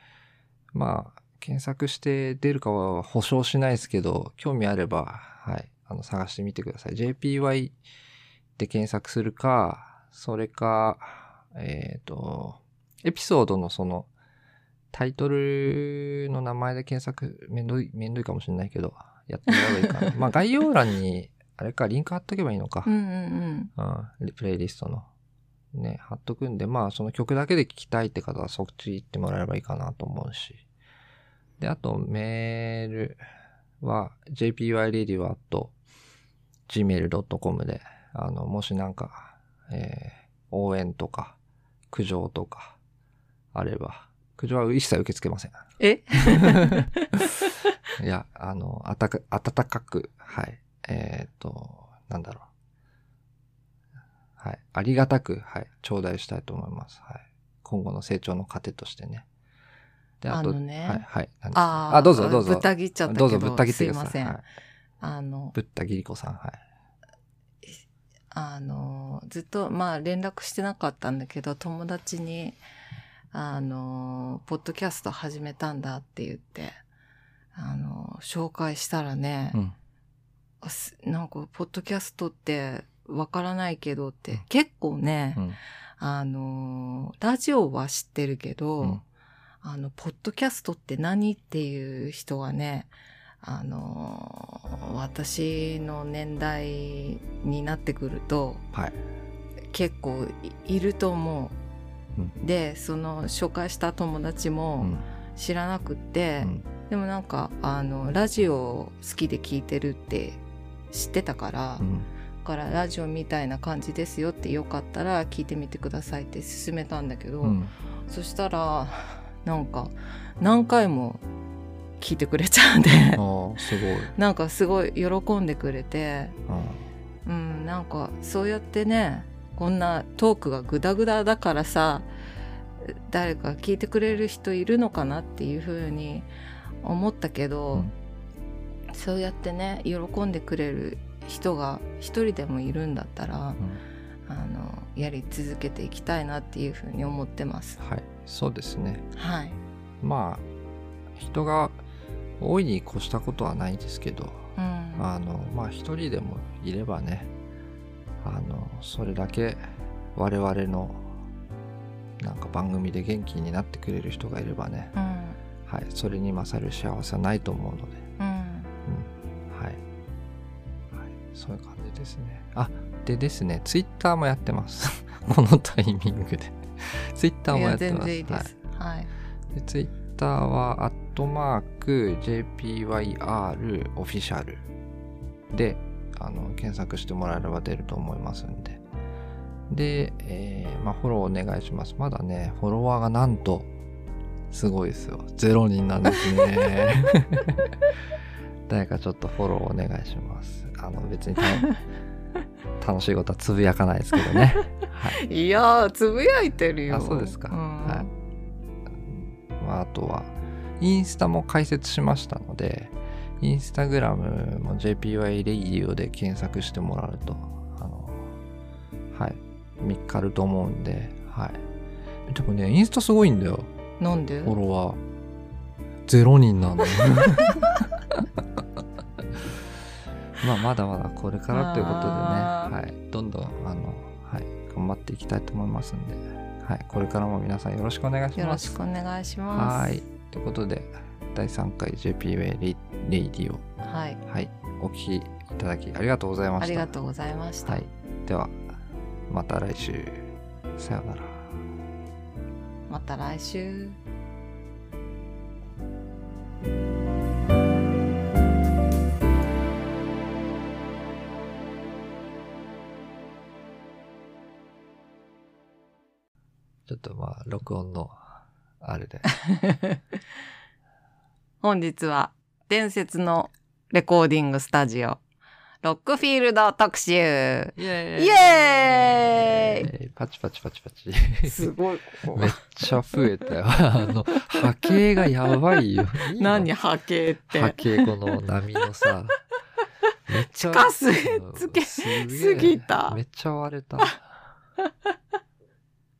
まあ、検索して出るかは保証しないですけど、興味あれば、はい、あの、探してみてください。JPY で検索するか、それか、えっ、と、エピソードのその、タイトルの名前で検索、めんどい、めんどいかもしれないけど、やってもらえばいいかな。<laughs> まあ、概要欄に、あれか、リンク貼っとけばいいのか。うんうんうん、プレイリストの。ね、貼っとくんで、まあ、その曲だけで聴きたいって方はそっち行ってもらえればいいかなと思うし。で、あと、メールは、jpyradio.gmail.com で、あの、もしなんか、えー応援とか、苦情とか、あれば、苦情は一切受け付けません。え？<laughs> いや、あの、あたか、温かく、はい。えっ、と、なんだろう。はい。ありがたく、はい。頂戴したいと思います。はい。今後の成長の糧としてね。で、あと、あのねはい、はい。あかあ。あ、どうぞ、どうぞ。ぶった切っちゃったけど。どうぞ、ぶった切ってください。すいません。はい。あの、ぶった切り子さん、はい。あの、ずっと、まあ連絡してなかったんだけど、友達に、あの、ポッドキャスト始めたんだって言って、あの、紹介したらね、うん。なんか、ポッドキャストってわからないけどって、うん結構ね、うん。あの、ラジオは知ってるけど、うんあの、ポッドキャストって何っていう人がね、あの、私の年代になってくるとはい。結構いいると思う。うんで、その紹介した友達うもん。知らなくって、うんでもなんか、あの、ラジオ好きで聞いてるって知ってたから、からラジオみたいな感じですよってよかったら聞いてみてくださいって勧めたんだけど、うん。そしたらなんか何回も聞いてくれちゃうんですごい。<laughs> なんかすごい喜んでくれてうんうんなんかそうやってねこんなトークがグダグダだからさ誰か聞いてくれる人いるのかなっていうふうに思ったけど、うんそうやってね喜んでくれる人が一人でもいるんだったら、うんあのやり続けていきたいなっていうふうに思ってます。はい。そうですね。はい。まあ、人が多いに越したことはないですけど、うん。あの、まあ一人でもいればね、あの、それだけ我々のなんか番組で元気になってくれる人がいればね、うん。はい、それに勝る幸せはないと思うので、うん。うん、はい。はい、そういう感じですね。あ、でですね、ツイッターもやってます。<laughs> このタイミングで。ツイッターもやってます。いいではいす。はい。で、ツイッターは、アットマーク、JPYR オフィシャルで、あの、検索してもらえれば出ると思いますんで。で、えーまあ、フォローお願いします。まだね、フォロワーがなんと、すごいですよ。0人なんですね。<laughs> 誰かちょっとフォローお願いします。あの、別にた <laughs> 楽しいことはつぶやかないですけどね。はい。いやー、つぶやいてるよ。あそうですかんはいまあ、あとは、インスタも開設しましたので、インスタグラムも JPY レイディオで検索してもらうと、あの、はい、見っかると思うんで、はい。でもね、インスタすごいんだよ、なんで？フォロワー。ゼロ人なの。<laughs> まあ、まだまだこれからということでね、はい、どんどん、あの、はい、頑張っていきたいと思いますんで、はい、これからも皆さんよろしくお願いしよろます。しくお願いします。はい。ということで、第3回 JPWay レイレイディオ、はい。はい、お聞きいただきありがとうございました。ありがとうございました。はい。では、また来週。さようなら。また来週。ちょっとまあ、録音の、あれで。<laughs> 本日は伝説のレコーディングスタジオ、ロックフィールド特集。イイエーイイエーイパチパチパチパチ。すごい、こめっちゃ増えたよ。あの、波形がやばいよ。いいの？何波形って？波形この波のさ。めっちゃ。地下水つけすげえすぎためっちゃ割れた。